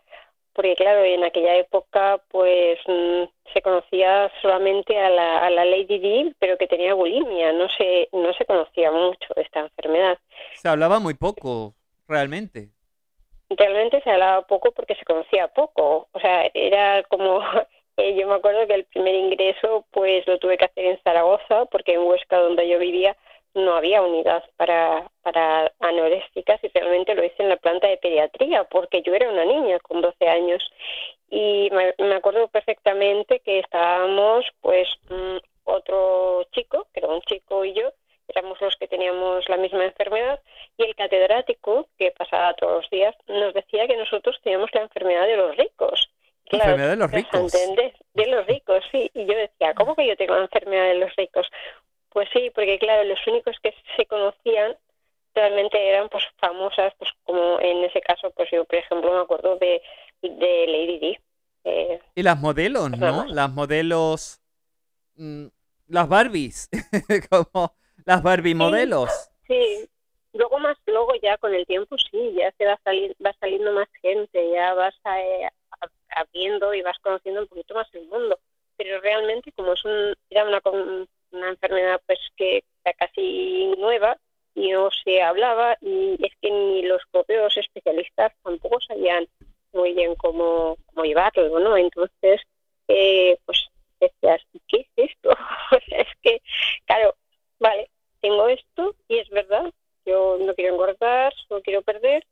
Porque claro, en aquella época pues mm, se conocía solamente a la, a la Lady Di, pero que tenía bulimia. No se, no se conocía mucho esta enfermedad. Se hablaba muy poco, realmente. Realmente se hablaba poco porque se conocía poco. O sea, era como eh, yo me acuerdo que el primer ingreso pues lo tuve que hacer en Zaragoza porque en Huesca donde yo vivía no había unidad para, para anorésticas y realmente lo hice en la planta de pediatría porque yo era una niña con 12 años y me, acuerdo perfectamente que estábamos pues mm, otro chico, que era un chico y yo, éramos los que teníamos la misma enfermedad y el catedrático que pasaba todos los días nos decía que nosotros teníamos la enfermedad de los ricos enfermedad de los ricos. De los ricos, sí. Y yo decía, ¿cómo que yo tengo la enfermedad de los ricos? Pues sí, porque claro, los únicos que se conocían realmente eran pues famosas, pues como en ese caso, pues yo por ejemplo me acuerdo de, de Lady Di. Eh, y las modelos, ¿no? Las modelos, mm, las Barbies, como las Barbie modelos. Sí, luego más, luego ya con el tiempo sí, ya se va, salir, va saliendo más gente, ya vas a, eh, abriendo y vas conociendo un poquito más el mundo. Pero realmente como es un, era una, una enfermedad pues que era casi nueva y no se hablaba y es que ni los propios especialistas tampoco sabían muy bien cómo, llevarlo, ¿no? Entonces, eh, pues decías, ¿qué es esto? es que, claro, vale, tengo esto y es verdad, yo no quiero engordar, no quiero perder,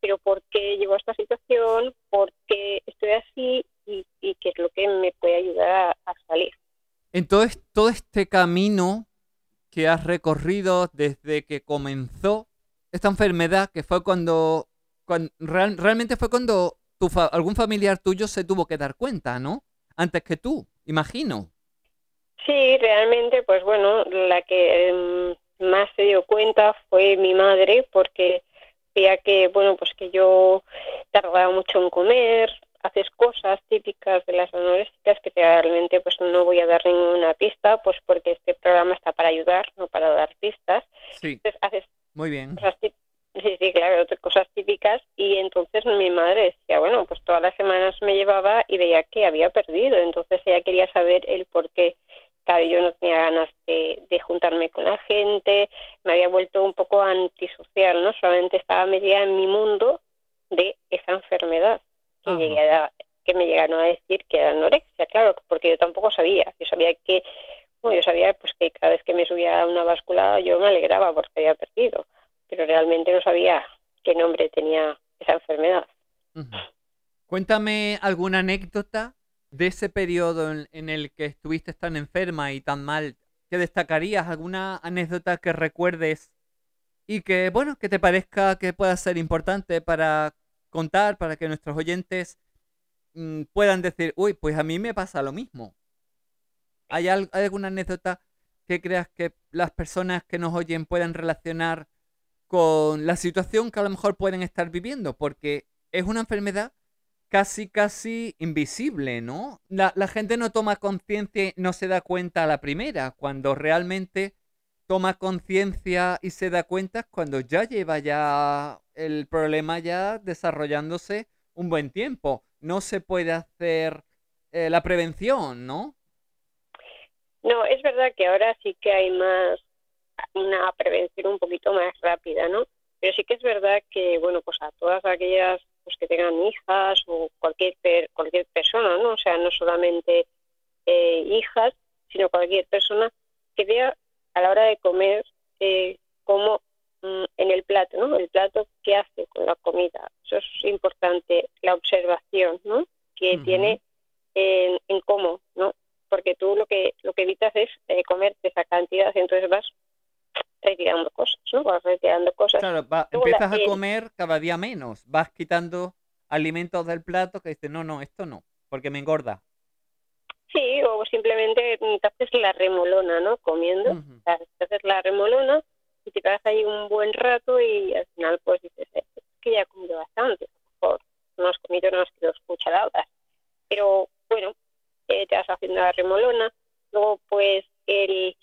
pero por qué llevo a esta situación, por qué estoy así y, qué es lo que me puede ayudar a, salir. Entonces, todo este camino que has recorrido desde que comenzó esta enfermedad, que fue cuando, realmente fue cuando tu algún familiar tuyo se tuvo que dar cuenta, ¿no? Antes que tú, imagino. Sí, realmente, pues bueno, la que em, más se dio cuenta fue mi madre, porque veía que, bueno, pues que yo tardaba mucho en comer, haces cosas típicas de las anoréxicas que realmente pues no voy a dar ninguna pista, pues porque este programa está para ayudar, no para dar pistas. Sí, Entonces haces muy bien. cosas tí- sí, sí, claro, otras cosas típicas y entonces mi madre decía, bueno, pues todas las semanas me llevaba y veía que había perdido, entonces ella quería saber el por qué. Claro, yo no tenía ganas de, de juntarme con la gente, me había vuelto un poco antisocial, ¿no? Solamente estaba metida en mi mundo de esa enfermedad que, Ajá. llegué a- que me llegaron a decir que era anorexia, claro, porque yo tampoco sabía. Yo sabía que, bueno, yo sabía pues que cada vez que me subía a una báscula yo me alegraba porque había perdido, pero realmente no sabía qué nombre tenía esa enfermedad. Cuéntame alguna anécdota de ese periodo en, en el que estuviste tan enferma y tan mal. ¿Qué destacarías? ¿Alguna anécdota que recuerdes y que, bueno, que te parezca que pueda ser importante para contar, para que nuestros oyentes mm, puedan decir, uy, pues a mí me pasa lo mismo? ¿Hay, al- hay alguna anécdota que creas que las personas que nos oyen puedan relacionar con la situación que a lo mejor pueden estar viviendo? Porque es una enfermedad casi, casi invisible, ¿no? La, la gente no toma conciencia, no se da cuenta a la primera, cuando realmente toma conciencia y se da cuenta cuando ya lleva ya el problema ya desarrollándose un buen tiempo. No se puede hacer eh, la prevención, ¿no? No, es verdad que ahora sí que hay más una prevención un poquito más rápida, ¿no? Pero sí que es verdad que, bueno, pues a todas aquellas pues que tengan hijas o cualquier per- cualquier persona, ¿no? O sea, no solamente eh, hijas, sino cualquier persona que vea a la hora de comer eh, cómo mm, en el plato, ¿no? El plato que hace con la comida. Eso es importante, la observación, ¿no? Que tiene en, en cómo, ¿no? Porque tú lo que lo que evitas es eh, comerte esa cantidad, entonces vas retirando cosas, ¿no? Vas retirando cosas. Claro, va- la- empiezas a comer cada día menos, vas quitando alimentos del plato que dices, no, no, esto no, porque me engorda. Sí, o simplemente te haces la remolona, ¿no? Comiendo, o sea, te haces la remolona y te quedas ahí un buen rato y al final pues dices, "Eh, es que ya he comido bastante, mejor no has comido unas dos cucharadas, pero bueno, eh, te vas haciendo la remolona, luego pues el,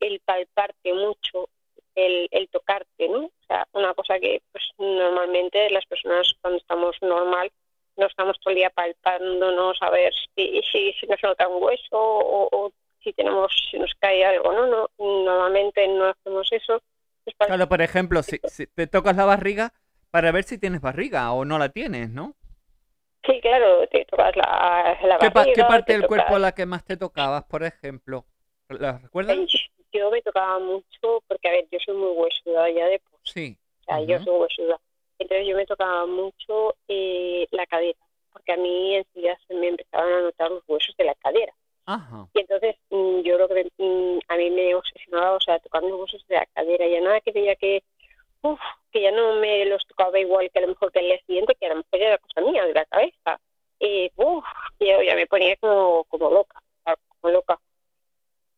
el palparte mucho, el, el tocarte, ¿no? O sea, una cosa que pues normalmente las personas cuando estamos normal no estamos todo el día palpándonos a ver si, si, si nos nota un hueso o, o si tenemos si nos cae algo, ¿no? no Normalmente no hacemos eso. Claro, por ejemplo, si, si te tocas la barriga para ver si tienes barriga o no la tienes, ¿no? Sí, claro, te tocas la, la ¿Qué, pa- qué barriga, parte te del cuerpo la que más te tocabas, por ejemplo? ¿La recuerdas? Yo me tocaba mucho porque, a ver, yo soy muy huesuda ya de por Sí. O sea, yo soy huesuda. Entonces yo me tocaba mucho eh, la cadera, porque a mí enseguida se me empezaban a notar los huesos de la cadera. Ajá. Y entonces mm, yo creo que mm, a mí me obsesionaba, o sea, tocar los huesos de la cadera. Ya nada que veía que, uf, que ya no me los tocaba igual que a lo mejor que el día siguiente, que a lo mejor ya era cosa mía, de la cabeza. Yo ya me ponía como, como loca, como loca.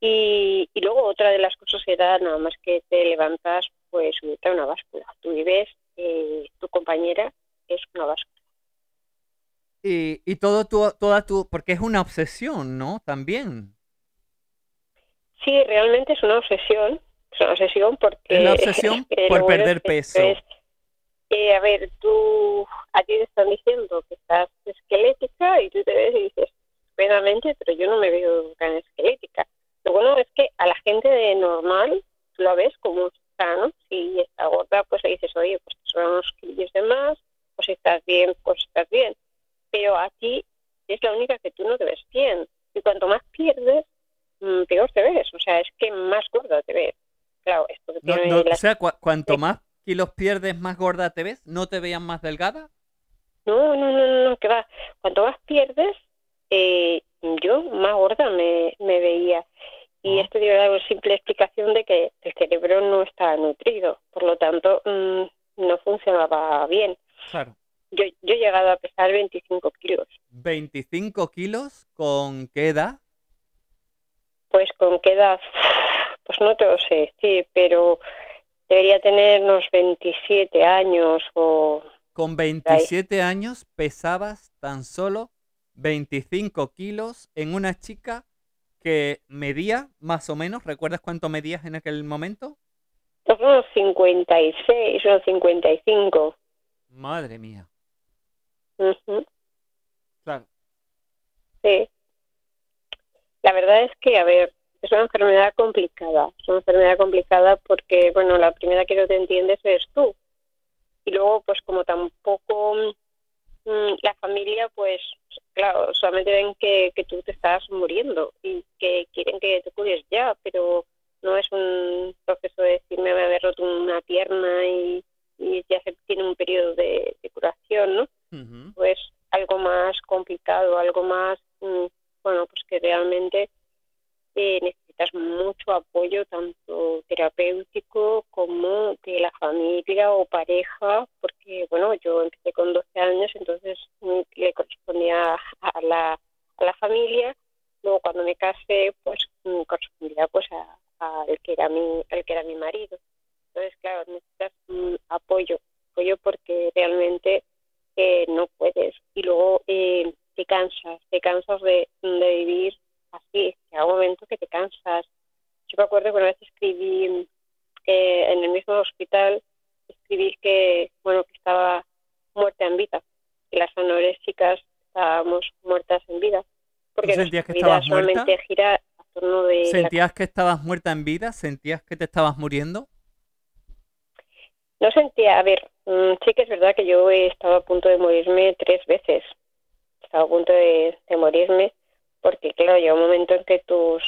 Y, y luego otra de las cosas era nada más que te levantas, pues subirte a una báscula. Tú vives, eh, tu compañera es una báscula. Y, y todo tu, toda tu, porque es una obsesión, ¿no? También. Sí, realmente es una obsesión, es una obsesión porque... Es la obsesión por bueno perder es que peso. es, eh, a ver, tú, a ti te están diciendo que estás esquelética y tú te ves y dices, estupendamente, pero yo no me veo tan esquelética. Lo bueno es que a la gente de normal tú la ves como está, ¿no? Si está gorda, pues le dices, oye, pues unos kilos de más, pues si estás bien, pues estás bien. Pero a ti es la única que tú no te ves bien. Y cuanto más pierdes, mm, peor te ves. O sea, es que más gorda te ves. Claro, esto que No, tiene no, o sea, cua- cuanto más kilos pierdes, más gorda te ves. ¿No te veían más delgada? No, no, no, no, que va. Cuanto más pierdes, eh, yo más gorda me, me veía. Y esto dio la simple explicación de que el cerebro no está nutrido, por lo tanto mm, no funcionaba bien. Claro. Yo, yo he llegado a pesar 25 kilos, 25 kilos con qué edad? pues con qué edad, pues no te lo sé decir, pero debería tener unos 27 años o con 27 años pesabas tan solo 25 kilos en una chica que medía más o menos, ¿recuerdas cuánto medías en aquel momento? Unos 56 o 55. Madre mía. Claro. Sí. La verdad es que, a ver, es una enfermedad complicada. Es una enfermedad complicada porque, bueno, la primera que no te entiendes eres tú. Y luego, pues como tampoco mm, la familia, pues, claro, solamente ven que, que tú te estás muriendo y que quieren que te cures ya, pero no es un proceso de decirme me haber roto una pierna y, y ya se tiene un periodo de, de curación, ¿no? Pues algo más complicado, algo más, mm, bueno, pues que realmente eh, necesitas mucho apoyo, tanto terapéutico como de la familia o pareja, porque, bueno, yo empecé con 12 años, entonces mm, le correspondía a la, a la familia, luego cuando me casé, pues mm, correspondía pues a, a el que era mi, el que era mi marido. Entonces, claro, necesitas mm, apoyo, apoyo porque realmente eh, no puedes y luego eh, te cansas, te cansas de, de vivir así, llega un momento que te cansas. Yo me acuerdo que una vez escribí eh, en el mismo hospital, escribí que, bueno, que estaba muerta en vida, que las anoréxicas estábamos muertas en vida, porque sentías que estabas muerta? gira la ¿Sentías que estabas muerta en vida? ¿Sentías que te estabas muriendo? No sentía, a ver, mm, sí que es verdad que yo he estado a punto de morirme tres veces. Estaba a punto de, de morirme porque, claro, llega un momento en que tus,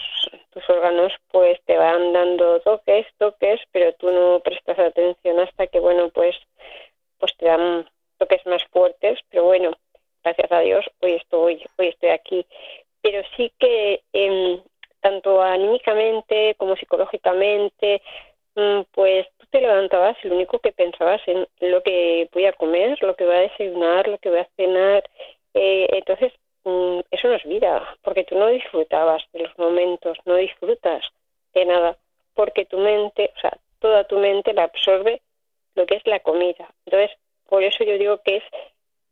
tus órganos pues te van dando toques, toques, pero tú no prestas atención hasta que, bueno, pues, pues te dan toques más fuertes. Pero bueno, gracias a Dios, hoy estoy, hoy estoy aquí. Pero sí que em, tanto anímicamente como psicológicamente, mm, pues tú te levantabas y lo único que pensabas en lo que voy a comer, lo que voy a desayunar, lo que voy a cenar. Eh, entonces, mm, eso no es vida, porque tú no disfrutabas de los momentos, no disfrutas de nada, porque tu mente, o sea, toda tu mente la absorbe lo que es la comida. Entonces, por eso yo digo que es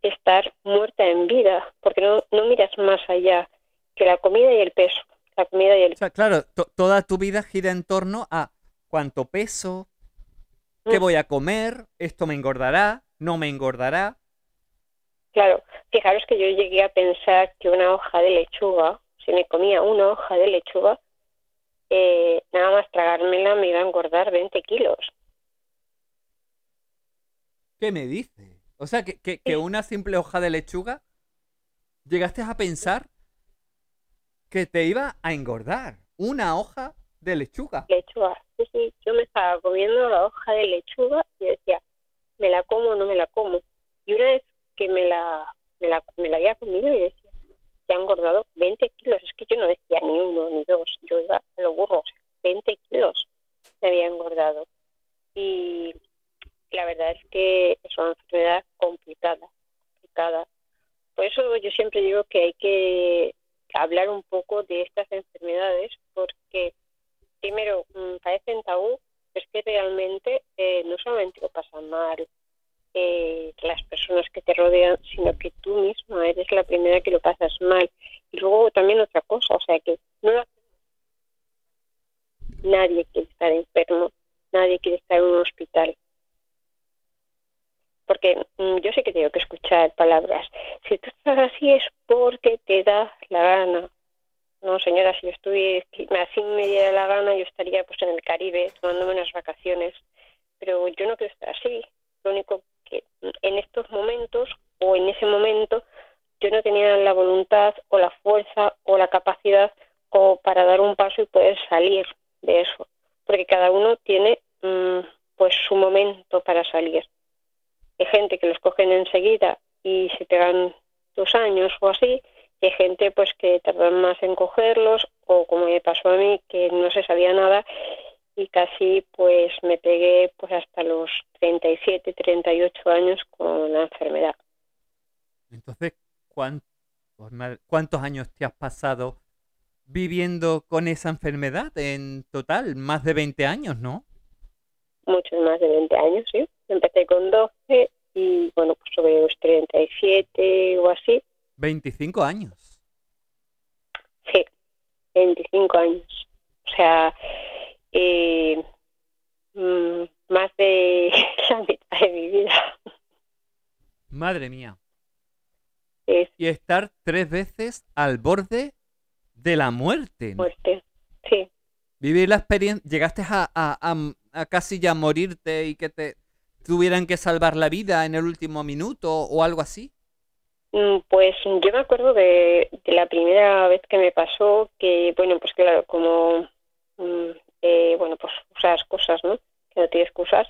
estar muerta en vida, porque no, no miras más allá que la comida y el peso. La comida y el O sea, claro, to- toda tu vida gira en torno a cuánto peso, qué Mm. voy a comer, esto me engordará, no me engordará. Claro, fijaros que yo llegué a pensar que una hoja de lechuga, si me comía una hoja de lechuga, eh, nada más tragármela me iba a engordar 20 kilos. ¿Qué me dices? O sea, que, que- que una simple hoja de lechuga, llegaste a pensar que te iba a engordar. Una hoja de lechuga. Lechuga, sí, sí, yo me estaba comiendo la hoja de lechuga y decía, ¿me la como o no me la como? Y una vez que me la, me la, me la había comido y decía, te ha engordado 20 kilos. Es que yo no decía ni uno ni dos, yo iba a lo burro, o sea, 20 kilos me había engordado. Y la verdad es que es una enfermedad complicada, complicada. Por eso yo siempre digo que hay que hablar un poco de estas enfermedades porque primero mm, parecen tabú, es que realmente eh, no solamente lo pasan mal eh, las personas que te rodean, sino que tú misma eres la primera que lo pasas mal. Y luego también otra cosa, o sea que no lo nadie quiere estar enfermo, nadie quiere estar en un hospital. Porque mm, yo sé que tengo que escuchar palabras. Si tú estás así es porque te da la gana. No, señora, si yo estuviera así me diera la gana, yo estaría pues en el Caribe tomándome unas vacaciones. Pero yo no quiero estar así. Lo único que en estos momentos o en ese momento yo no tenía la voluntad o la fuerza o la capacidad como para dar un paso y poder salir de eso. Porque cada uno tiene mm, pues su momento para salir. Hay gente que los cogen enseguida y se pegan dos años o así, y hay gente pues que tardan más en cogerlos, o como me pasó a mí, que no se sabía nada y casi pues me pegué pues hasta los 37, 38 años con la enfermedad. Entonces, ¿cuán- madre- ¿cuántos años te has pasado viviendo con esa enfermedad en total? Más de 20 años, ¿no? Muchos más de 20 años, sí. Empecé con 12 y bueno, pues sobre los 37 o así. 25 años. Sí, 25 años. O sea, eh, mm, más de la mitad de mi vida. Madre mía. Y estar tres veces al borde de la muerte. muerte. Sí, Vivir la experiencia. Llegaste a, a- a- a casi ya morirte y que te tuvieran que salvar la vida en el último minuto o algo así. Mm, Pues yo me acuerdo de, la primera vez que me pasó que, bueno, pues claro, como, mm, eh, bueno, pues usas cosas, ¿no? Que no tienes que usar.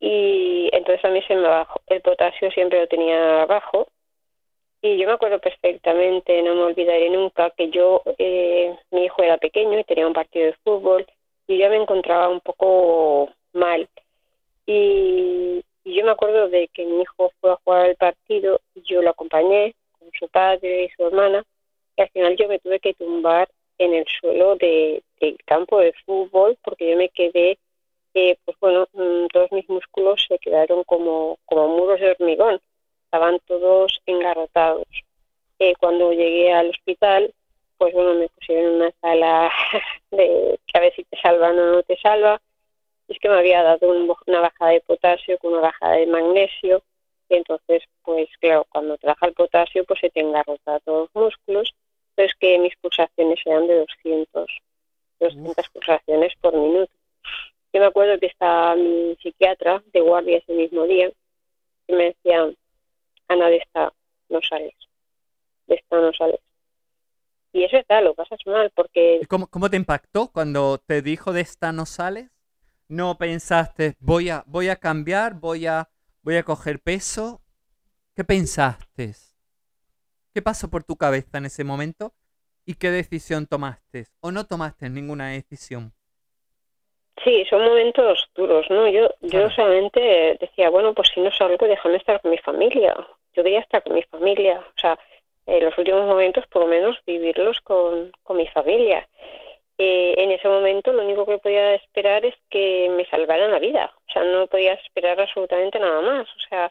Y entonces a mí se me bajó, el potasio siempre lo tenía bajo. Y yo me acuerdo perfectamente, no me olvidaré nunca, que yo, eh, mi hijo era pequeño y tenía un partido de fútbol y yo me encontraba un poco mal. Y, yo me acuerdo de que mi hijo fue a jugar al partido y yo lo acompañé con su padre y su hermana y al final yo me tuve que tumbar en el suelo de, del campo de fútbol porque yo me quedé, eh, pues bueno, mm, todos mis músculos se quedaron como, como muros de hormigón, estaban todos engarrotados. Eh, cuando llegué al hospital, pues bueno, me pusieron en una sala de que a ver si te salvan o no te salva. Es que me había dado un- una bajada de potasio con una bajada de magnesio. Y entonces, pues claro, cuando te baja el potasio, pues se te engarrota todos los músculos. Entonces que mis pulsaciones eran de 200, 200 pulsaciones por minuto. Yo me acuerdo que estaba mi psiquiatra de guardia ese mismo día y me decía, Ana, de esta no sales, de esta no sales. Y es verdad, lo pasas mal porque ¿Y ¿Cómo, cómo te impactó cuando te dijo de esta no sales? ¿No pensaste, voy a, voy a cambiar, voy a, voy a coger peso? ¿Qué pensaste? ¿Qué pasó por tu cabeza en ese momento? ¿Y qué decisión tomaste? ¿O no tomaste ninguna decisión? Sí, son momentos duros, ¿no? Yo, yo solamente decía, bueno, pues si no salgo, déjame estar con mi familia. Yo quería estar con mi familia. O sea, en los últimos momentos, por lo menos, vivirlos con, con mi familia. Eh, en ese momento, lo único que podía esperar es que me salvaran la vida. O sea, no podía esperar absolutamente nada más. O sea,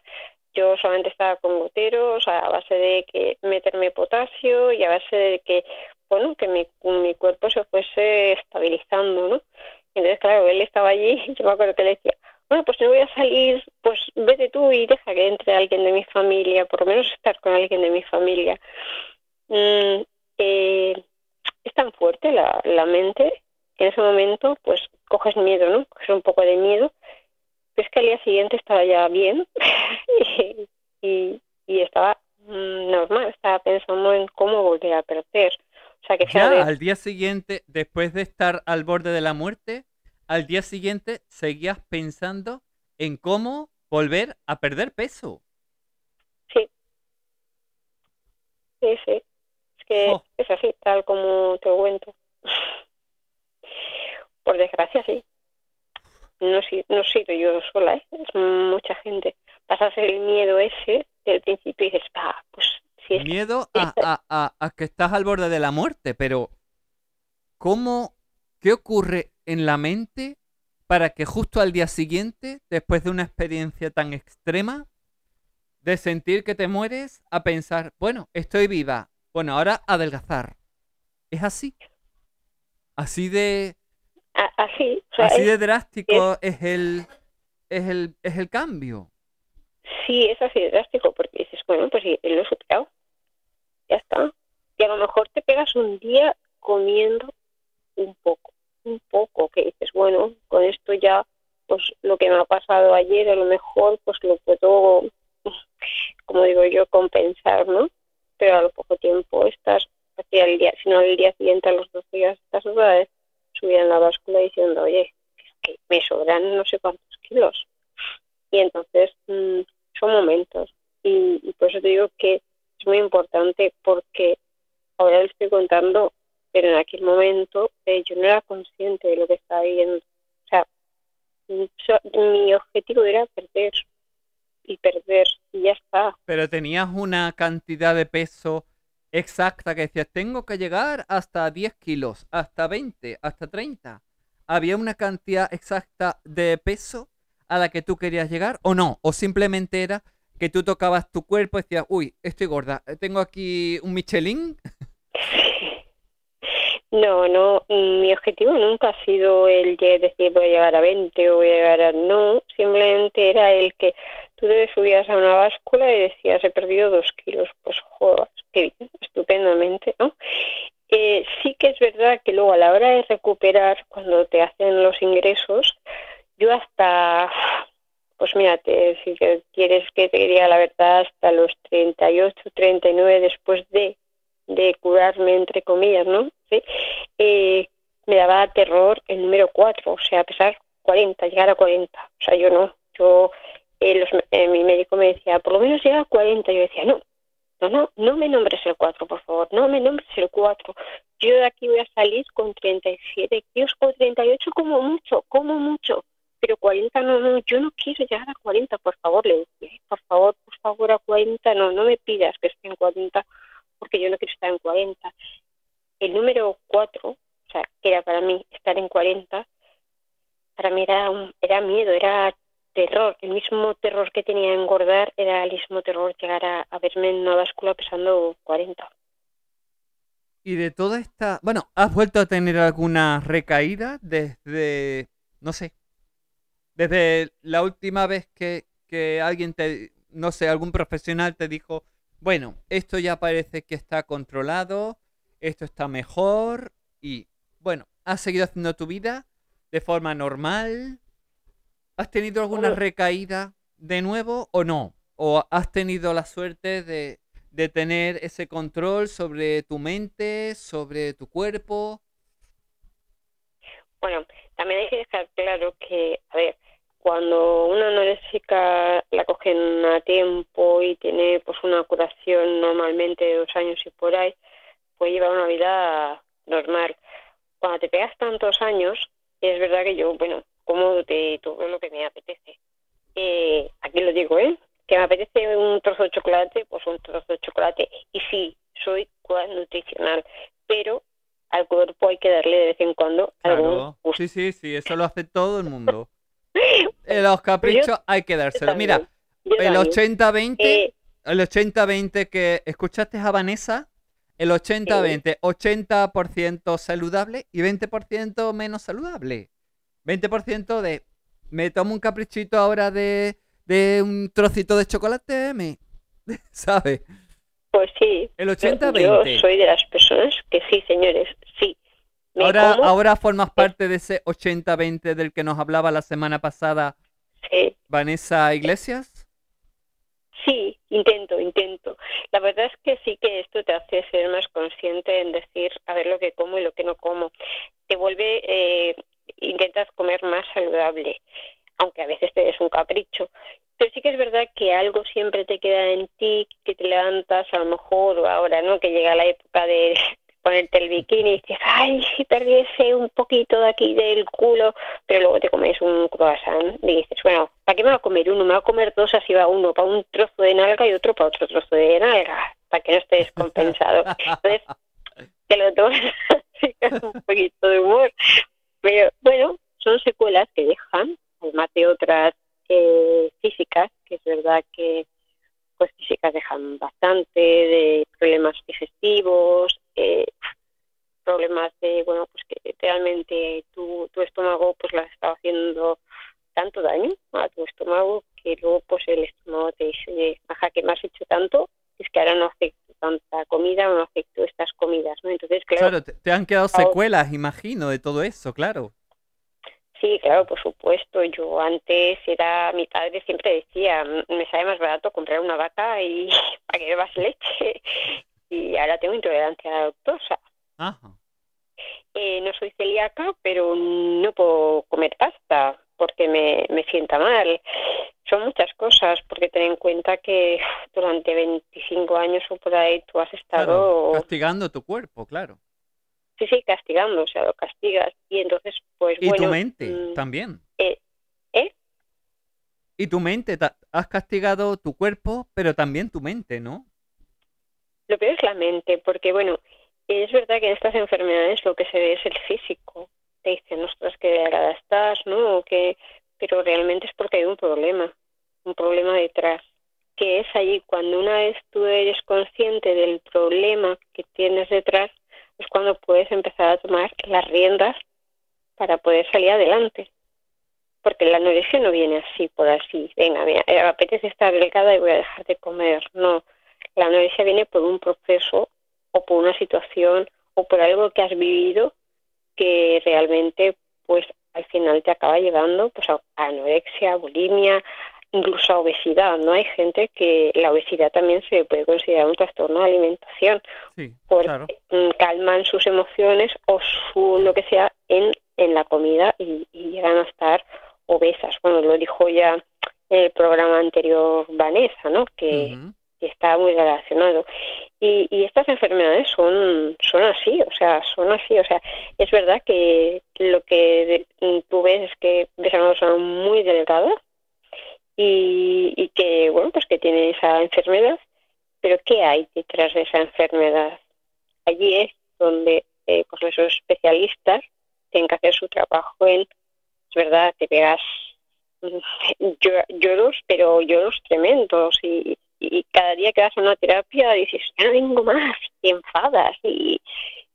yo solamente estaba con goteros a base de que meterme potasio y a base de que, bueno, que mi, mi cuerpo se fuese estabilizando, ¿no? Entonces, claro, él estaba allí y yo me acuerdo que le decía, bueno, pues no voy a salir, pues vete tú y deja que entre alguien de mi familia, por lo menos estar con alguien de mi familia. Mm, eh, es tan fuerte la, la mente que en ese momento, pues coges miedo, ¿no? Coges un poco de miedo, pero es que al día siguiente estaba ya bien y, y, y estaba mm, normal, estaba pensando en cómo volver a perder. O sea, que Ya vez- al día siguiente, después de estar al borde de la muerte, al día siguiente seguías pensando en cómo volver a perder peso. Sí. Sí, sí. Es que es así, tal como te cuento. Por desgracia, sí. No, no he sido yo sola, ¿eh? es mucha gente. Pasas el miedo ese del principio y dices, ah, pues si es Miedo a, a- a- a que estás al borde de la muerte, pero ¿cómo, qué ocurre en la mente para que justo al día siguiente, después de una experiencia tan extrema, de sentir que te mueres, a pensar, bueno, estoy viva, bueno, ahora adelgazar? ¿Es así? Así de, así. O sea, así es- de drástico es el, es el, es el cambio. Sí, es así de drástico, porque dices, bueno, pues sí, lo he superado. Ya está. Y a lo mejor te pegas un día comiendo un poco, un poco, que dices, bueno, con esto ya, pues lo que me ha pasado ayer, a lo mejor, pues lo puedo, como digo yo, compensar, ¿no? Pero a lo poco tiempo estás, hacia el día, si no el día siguiente, a los dos días, estás otra vez en la báscula diciendo, oye, que me sobran no sé cuántos kilos. Y entonces mm, son momentos. Y, y por eso te digo que es muy importante porque ahora lo estoy contando, pero en aquel momento eh, yo no era consciente de lo que estaba viviendo. O sea, mm, mi objetivo era perder y perder y ya está. Pero tenías una cantidad de peso exacta que decías, tengo que llegar hasta 10 kilos, hasta 20, hasta 30. ¿Había una cantidad exacta de peso a la que tú querías llegar o no? ¿O simplemente era que tú tocabas tu cuerpo y decías, uy, estoy gorda, tengo aquí un Michelin. No, no, mi objetivo nunca ha sido el de decir voy a llegar a 20 o voy a llegar a... No, simplemente era el que tú te subías a una báscula y decías he perdido dos kilos. Pues joder, qué bien, estupendamente, ¿no? Eh, sí que es verdad que luego a la hora de recuperar, cuando te hacen los ingresos, yo hasta, pues mira, si quieres que te diga la verdad, hasta los 38, 39 después de, de curarme, entre comillas, ¿no? ¿Sí? Eh, me daba terror el número 4, o sea, a pesar 40, llegar a 40. O sea, yo no, yo, eh, eh, mi médico me decía, por lo menos llega a 40. Yo decía, no, no, no, no me nombres el 4, por favor, no me nombres el 4. Yo de aquí voy a salir con 37 kilos o 38 como mucho, como mucho. Pero 40 no, no, yo no quiero llegar a 40, por favor, le decía, por favor, por favor, a 40, no, no me pidas que esté en 40, porque yo no quiero estar en 40. El número 4, o sea, que era para mí estar en 40, para mí era, un, era miedo, era terror, el mismo terror que tenía engordar era el mismo terror llegar a, verme en una báscula pesando 40. Y de toda esta, bueno, ¿has vuelto a tener alguna recaída desde, no sé, desde la última vez que, que alguien te, no sé, algún profesional te dijo, bueno, esto ya parece que está controlado, esto está mejor y, bueno, has seguido haciendo tu vida de forma normal, ¿Has tenido alguna recaída de nuevo o no? ¿O has tenido la suerte de, tener ese control sobre tu mente, sobre tu cuerpo? Bueno, también hay que dejar claro que, a ver, cuando una anoréxica la cogen a tiempo y tiene pues una curación normalmente de dos años y por ahí, puede llevar una vida normal. Cuando te pegas tantos años, es verdad que yo, bueno, como de todo lo que me apetece. Eh, aquí lo digo, ¿eh? Que me apetece un trozo de chocolate, pues un trozo de chocolate. Y sí, soy nutricional, pero al cuerpo hay que darle de vez en cuando claro. Sí, sí, sí, eso lo hace todo el mundo. En los caprichos hay que dárselo. Mira, el 80-20, eh, el 80-20 que escuchaste a Vanessa, el 80-20, 80% saludable y 20% menos saludable. 20% de me tomo un caprichito ahora de, de un trocito de chocolate, me, ¿sabes? Pues sí. El 80-20. Yo soy de las personas que sí, señores, sí. ahora, ahora formas parte de ese 80-20 del que nos hablaba la semana pasada sí. Vanessa Iglesias. Sí, intento, intento. La verdad es que sí que esto te hace ser más consciente en decir, a ver lo que como y lo que no como. Te vuelve eh, intentas comer más saludable, aunque a veces te des un capricho. Pero sí que es verdad que algo siempre te queda en ti, que te levantas a lo mejor, o ahora, ¿no? Que llega la época de ponerte el bikini y dices, ay, si perdiese un poquito de aquí del culo, pero luego te comes un croissant y dices, bueno, ¿para qué me va a comer uno? Me va a comer dos, así va uno para un trozo de nalga y otro para otro trozo de nalga, para que no esté descompensado. Entonces, te lo tomas así con un poquito de humor, pero bueno, son secuelas que dejan, además de otras eh, físicas, que es verdad que pues físicas dejan bastante, de problemas digestivos, eh, problemas de, bueno, pues que realmente tu, tu estómago pues la está haciendo tanto daño a tu estómago que luego pues el estómago te dice, baja que me has hecho tanto, es que ahora no afecto tanta comida, no afecto estas comidas, ¿no? Entonces, claro... te, han quedado secuelas, imagino, de todo eso, claro. Sí, claro, por supuesto. Yo antes era, mi padre siempre decía, me sale más barato comprar una vaca y para que bebas leche. Y ahora tengo intolerancia a la lactosa. Ajá. Eh, no soy celíaca, pero no puedo comer pasta porque me, me sienta mal. Son muchas cosas, porque ten en cuenta que durante 25 años o por ahí tú has estado... castigando tu cuerpo, claro. Castigando, o sea, lo castigas. Y entonces, pues y tu mente mm, también. Eh, ¿Eh? Y tu mente, has castigado tu cuerpo, pero también tu mente, ¿no? Lo peor es la mente, porque bueno, es verdad que en estas enfermedades lo que se ve es el físico. Te dicen, ostras, que delgada estás, ¿no? que, pero realmente es porque hay un problema, un problema detrás que es allí cuando una vez tú eres consciente del problema que tienes detrás, es cuando puedes empezar a tomar las riendas para poder salir adelante. Porque la anorexia no viene así, por así, venga, me apetece estar delgada y voy a dejar de comer. No, la anorexia viene por un proceso o por una situación o por algo que has vivido que realmente pues al final te acaba llevando pues a anorexia, bulimia, incluso a obesidad, ¿no? Hay gente que la obesidad también se puede considerar un trastorno de alimentación porque mm, calman sus emociones o su lo que sea en, en la comida y, llegan a estar obesas. Bueno, lo dijo ya el programa anterior Vanessa, ¿no? Que, está muy relacionado. Y, y estas enfermedades son, son así, o sea, son así, o sea, es verdad que lo que tú ves es que ves a una persona muy delgada, y, que, bueno, pues que tiene esa enfermedad, pero ¿qué hay detrás de esa enfermedad? Allí es donde eh, pues esos especialistas tienen que hacer su trabajo en, es verdad, te pegas lloros, pero lloros tremendos. Y, y cada día que vas a una terapia dices, ya no vengo más, te enfadas y,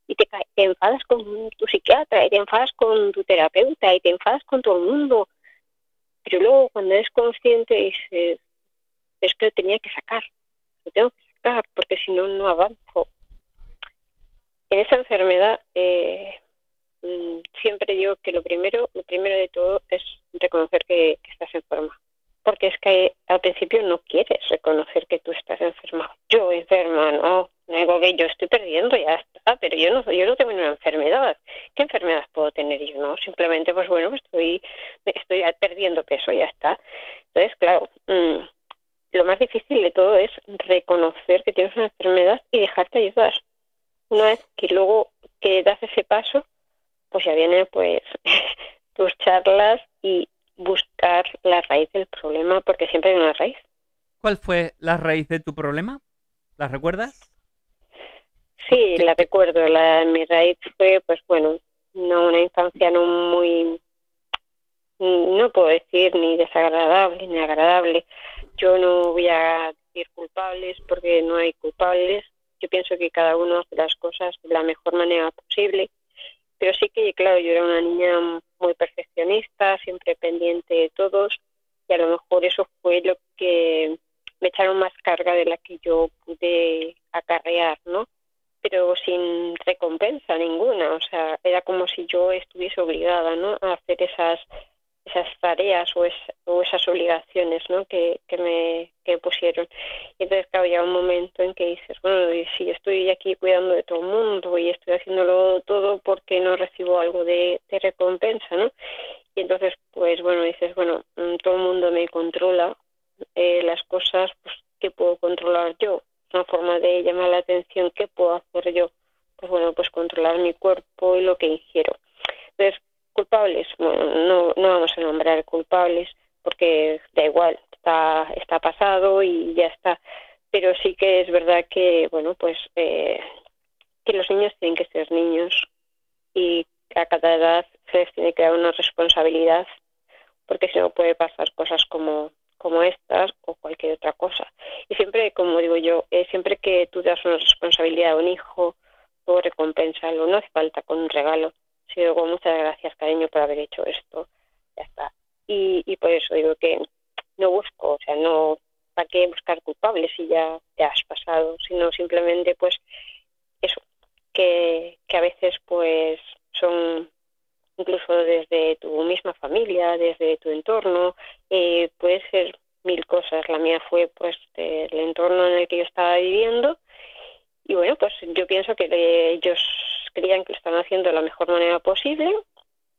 y te, te, enfadas con tu psiquiatra y te enfadas con tu terapeuta y te enfadas con todo el mundo pero luego cuando eres consciente dices, es que lo tenía que sacar, lo tengo que sacar porque si no, no avanzo. En esa enfermedad eh, mm, siempre digo que lo primero, lo primero de todo es reconocer que, que estás enferma porque es que al principio no quieres reconocer que tú estás enferma. Yo enferma, no, digo que yo estoy perdiendo, ya está, pero yo no, yo no tengo una enfermedad. ¿Qué enfermedad puedo tener yo? No, simplemente, pues bueno, estoy, estoy perdiendo peso, ya está. Entonces, claro, mm, lo más difícil de todo es reconocer que tienes una enfermedad y dejarte ayudar. Una vez que luego que das ese paso, pues ya vienen pues tus charlas y buscar la raíz del problema, porque siempre hay una raíz. ¿Cuál fue la raíz de tu problema? ¿La recuerdas? Sí, la recuerdo. La, mi raíz fue, pues bueno, no una infancia no muy, no puedo decir ni desagradable ni agradable. Yo no voy a decir culpables porque no hay culpables. Yo pienso que cada uno hace las cosas de la mejor manera posible pero sí que, claro, yo era una niña muy perfeccionista, siempre pendiente de todos, y a lo mejor eso fue lo que me echaron más carga de la que yo pude acarrear, ¿no? Pero sin recompensa ninguna, o sea, era como si yo estuviese obligada, ¿no? A hacer esas esas tareas o, o esas obligaciones ¿no? que, que me que pusieron. Y entonces, claro, llega un momento en que dices, bueno, si estoy aquí cuidando de todo el mundo y estoy haciéndolo todo porque no recibo algo de, recompensa, ¿no? Y entonces, pues bueno, dices, bueno, mm, todo el mundo me controla eh, las cosas, pues, ¿qué puedo controlar yo? Una forma de llamar la atención, ¿qué puedo hacer yo? Pues bueno, pues controlar mi cuerpo y lo que ingiero. Entonces, culpables, bueno, no, no vamos a nombrar culpables porque da igual, está, está pasado y ya está. Pero sí que es verdad que, bueno, pues eh, que los niños tienen que ser niños y a cada edad se les tiene que dar una responsabilidad porque si no puede pasar cosas como como estas o cualquier otra cosa. Y siempre, como digo yo, eh, siempre que tú das una responsabilidad a un hijo, o recompensarlo, no hace falta con un regalo, Sí, luego muchas gracias, cariño, por haber hecho esto. Ya está. Y, y por eso digo que no busco, o sea, no, ¿para qué buscar culpables si ya te has pasado? Sino simplemente, pues, eso, que, que a veces, pues, son incluso desde tu misma familia, desde tu entorno, eh, puede ser mil cosas. La mía fue, pues, del entorno en el que yo estaba viviendo. Y bueno, pues yo pienso que ellos creían que lo están haciendo de la mejor manera posible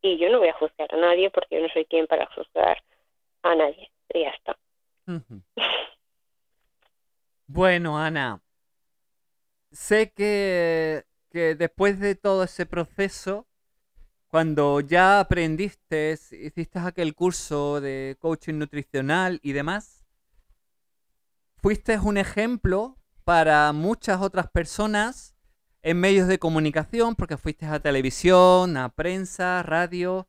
y yo no voy a juzgar a nadie porque yo no soy quien para juzgar a nadie. Y ya está. bueno, Ana, sé que, que después de todo ese proceso, cuando ya aprendiste, hiciste aquel curso de coaching nutricional y demás, fuiste un ejemplo para muchas otras personas en medios de comunicación, porque fuiste a televisión, a prensa, radio,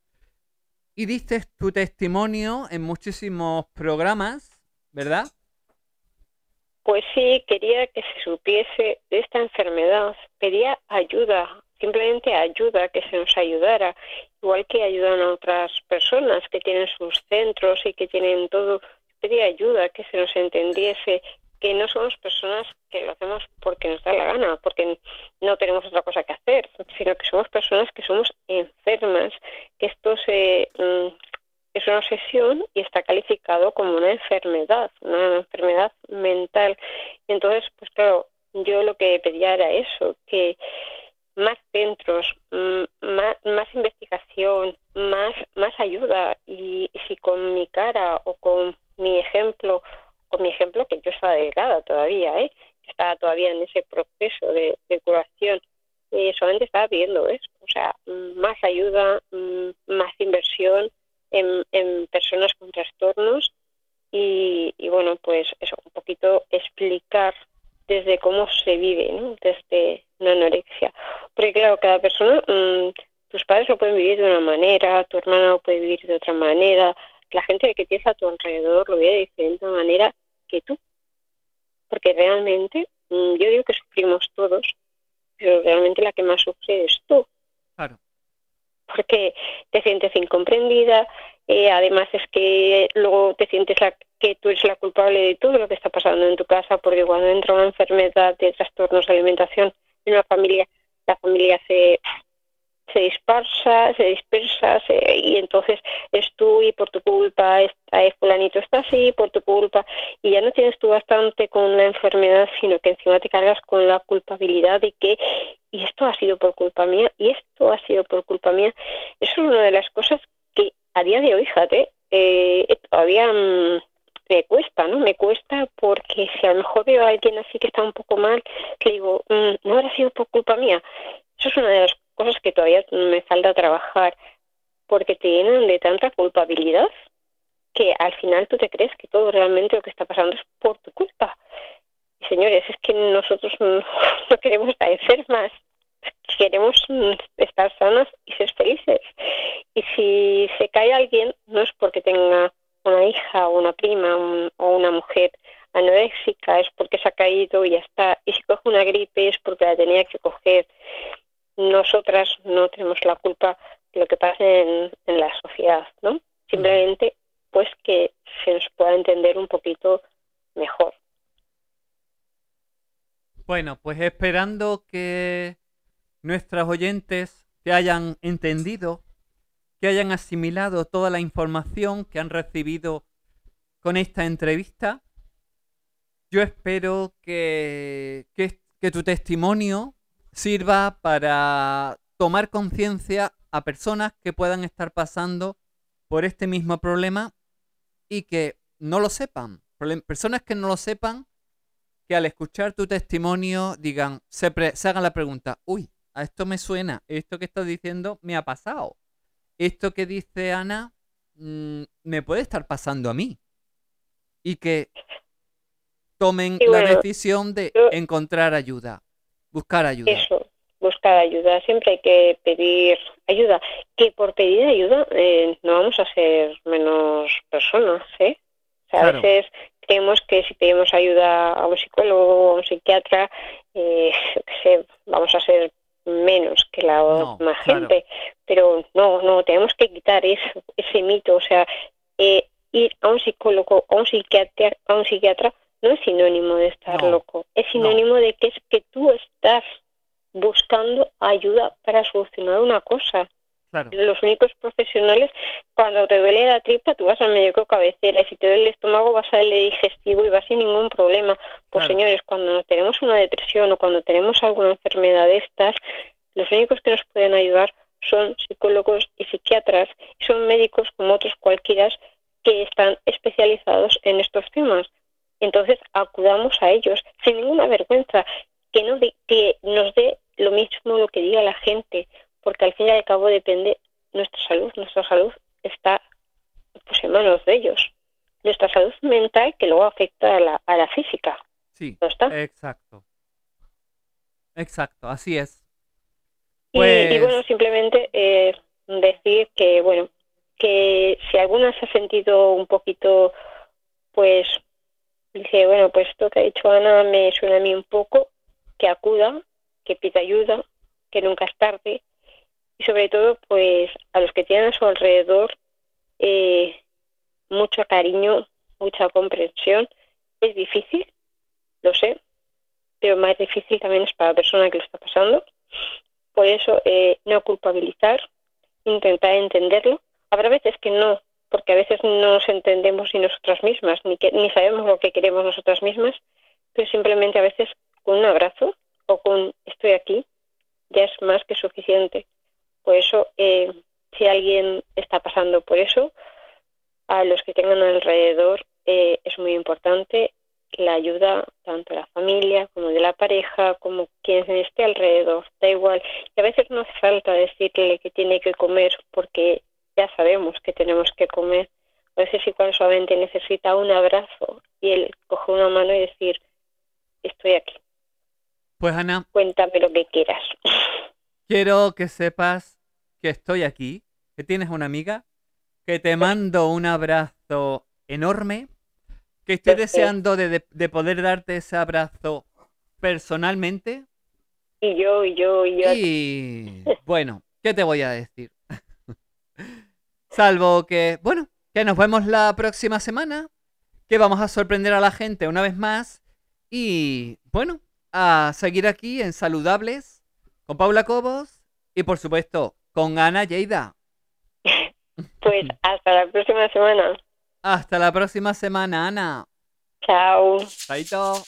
y diste tu testimonio en muchísimos programas, ¿verdad? Pues sí, quería que se supiese de esta enfermedad, pedía ayuda, simplemente ayuda, que se nos ayudara, igual que ayudan a otras personas que tienen sus centros y que tienen todo, pedía ayuda, que se nos entendiese que no somos personas que lo hacemos porque nos da la gana, porque no tenemos otra cosa que hacer, sino que somos personas que somos enfermas, que esto se, mm, es una obsesión y está calificado como una enfermedad, una enfermedad mental. Entonces, pues claro, yo lo que pedía era eso, que más centros, mm, más, más investigación, más, más ayuda. Y si con mi cara o con mi ejemplo con mi ejemplo, que yo estaba delgada todavía, ¿eh? estaba todavía en ese proceso de, curación, y solamente estaba pidiendo eso, o sea, más ayuda, mm, más inversión en, en personas con trastornos. Y, bueno, pues eso, un poquito explicar desde cómo se vive, ¿no? desde una anorexia. Porque claro, cada persona, mm, tus padres lo pueden vivir de una manera, tu hermana lo puede vivir de otra manera, la gente que tienes a tu alrededor lo ve de diferente manera que tú. Porque realmente, mm, yo digo que sufrimos todos, pero realmente la que más sufre es tú. Claro. Porque te sientes incomprendida, eh, además es que luego te sientes la, que tú eres la culpable de todo lo que está pasando en tu casa, porque cuando entra una enfermedad de trastornos de alimentación en una familia, la familia se se dispersa, se dispersa y entonces es tú y por tu culpa está, es fulanito está así, por tu culpa y ya no tienes tú bastante con la enfermedad, sino que encima te cargas con la culpabilidad de que y esto ha sido por culpa mía y esto ha sido por culpa mía. Eso es una de las cosas que a día de hoy, fíjate, eh, todavía mm, me cuesta, ¿no? Me cuesta porque si a lo mejor veo a alguien así que está un poco mal, le digo, mm, no habrá sido por culpa mía. Eso es una de las cosas que todavía me falta trabajar porque te llenan de tanta culpabilidad que al final tú te crees que todo realmente lo que está pasando es por tu culpa. Y señores, es que nosotros no, queremos estar enfermas, queremos estar sanas y ser felices. Y si se cae alguien, no es porque tenga una hija o una prima o una mujer anoréxica, es porque se ha caído y ya está. Y si coge una gripe es porque la tenía que coger nosotras no tenemos la culpa de lo que pasa en, la sociedad, ¿no? Simplemente, pues que se nos pueda entender un poquito mejor. Bueno, pues esperando que nuestras oyentes te hayan entendido, que hayan asimilado toda la información que han recibido con esta entrevista. Yo espero que, que, tu testimonio sirva para tomar conciencia a personas que puedan estar pasando por este mismo problema y que no lo sepan. Personas que no lo sepan, que al escuchar tu testimonio digan, se, hagan la pregunta, uy, a esto me suena, esto que estás diciendo me ha pasado. Esto que dice Ana mm, me puede estar pasando a mí. Y que tomen la decisión de encontrar ayuda. Buscar ayuda. Eso, buscar ayuda. Siempre hay que pedir ayuda. Que por pedir ayuda eh, no vamos a ser menos personas, ¿eh? A veces creemos que si pedimos ayuda a un psicólogo o a un psiquiatra, eh, vamos a ser menos que la más gente. Pero no, no, tenemos que quitar eso, ese mito. O sea, eh, ir a un psicólogo, a un psiquiatra, a un psiquiatra no es sinónimo de estar loco, es sinónimo de que es que tú estás buscando ayuda para solucionar una cosa. Los únicos profesionales, cuando te duele la tripa, tú vas al médico cabecera, y si te duele el estómago, vas al digestivo y vas sin ningún problema. Pues señores, cuando tenemos una depresión o cuando tenemos alguna enfermedad de estas, los únicos que nos pueden ayudar son psicólogos y psiquiatras, y son médicos como otros cualquiera que están especializados en estos temas. Entonces acudamos a ellos sin ninguna vergüenza, que, no que nos dé lo mismo lo que diga la gente, porque al fin y al cabo depende nuestra salud, nuestra salud está pues en manos de ellos. Nuestra salud mental que luego afecta a la, a la física. Sí, está? exacto. Exacto, así es. Y, pues bueno, simplemente eh, decir que, bueno, que si alguna se ha sentido un poquito, pues, Dice, bueno, pues esto que ha dicho Ana me suena a mí un poco, que acuda, que pida ayuda, que nunca es tarde y sobre todo pues a los que tienen a su alrededor eh, mucho cariño, mucha comprensión. Es difícil, lo sé, pero más difícil también es para la persona que lo está pasando. Por eso eh, no culpabilizar, intentar entenderlo. Habrá veces que no, porque a veces no nos entendemos ni nosotras mismas, ni, que, ni sabemos lo que queremos nosotras mismas, pero simplemente a veces con un abrazo o con estoy aquí ya es más que suficiente. Por eso, eh, si alguien está pasando por eso, a los que tengan alrededor eh, es muy importante la ayuda tanto de la familia como de la pareja, como quien esté alrededor, da igual. Y a veces no hace falta decirle que tiene que comer porque ya sabemos que tenemos que comer. A veces igual solamente necesita un abrazo y él coge una mano y decir, estoy aquí. Pues Ana. Cuéntame lo que quieras. Quiero que sepas que estoy aquí, que tienes una amiga, que te mando un abrazo enorme, que estoy deseando de, poder darte ese abrazo personalmente. Y yo, y yo, y yo. Y bueno, ¿qué te voy a decir? Salvo que, bueno, que nos vemos la próxima semana, que vamos a sorprender a la gente una vez más y, bueno, a seguir aquí en Saludables con Paula Cobos y, por supuesto, con Ana Lleida. Pues hasta la próxima semana. Hasta la próxima semana, Ana. Chao. Chaito.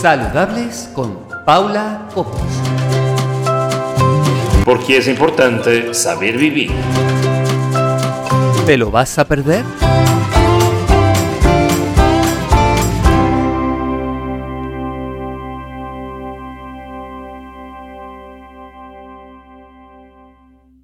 Saludables con Paula Copos. Porque es importante saber vivir. ¿Te lo vas a perder?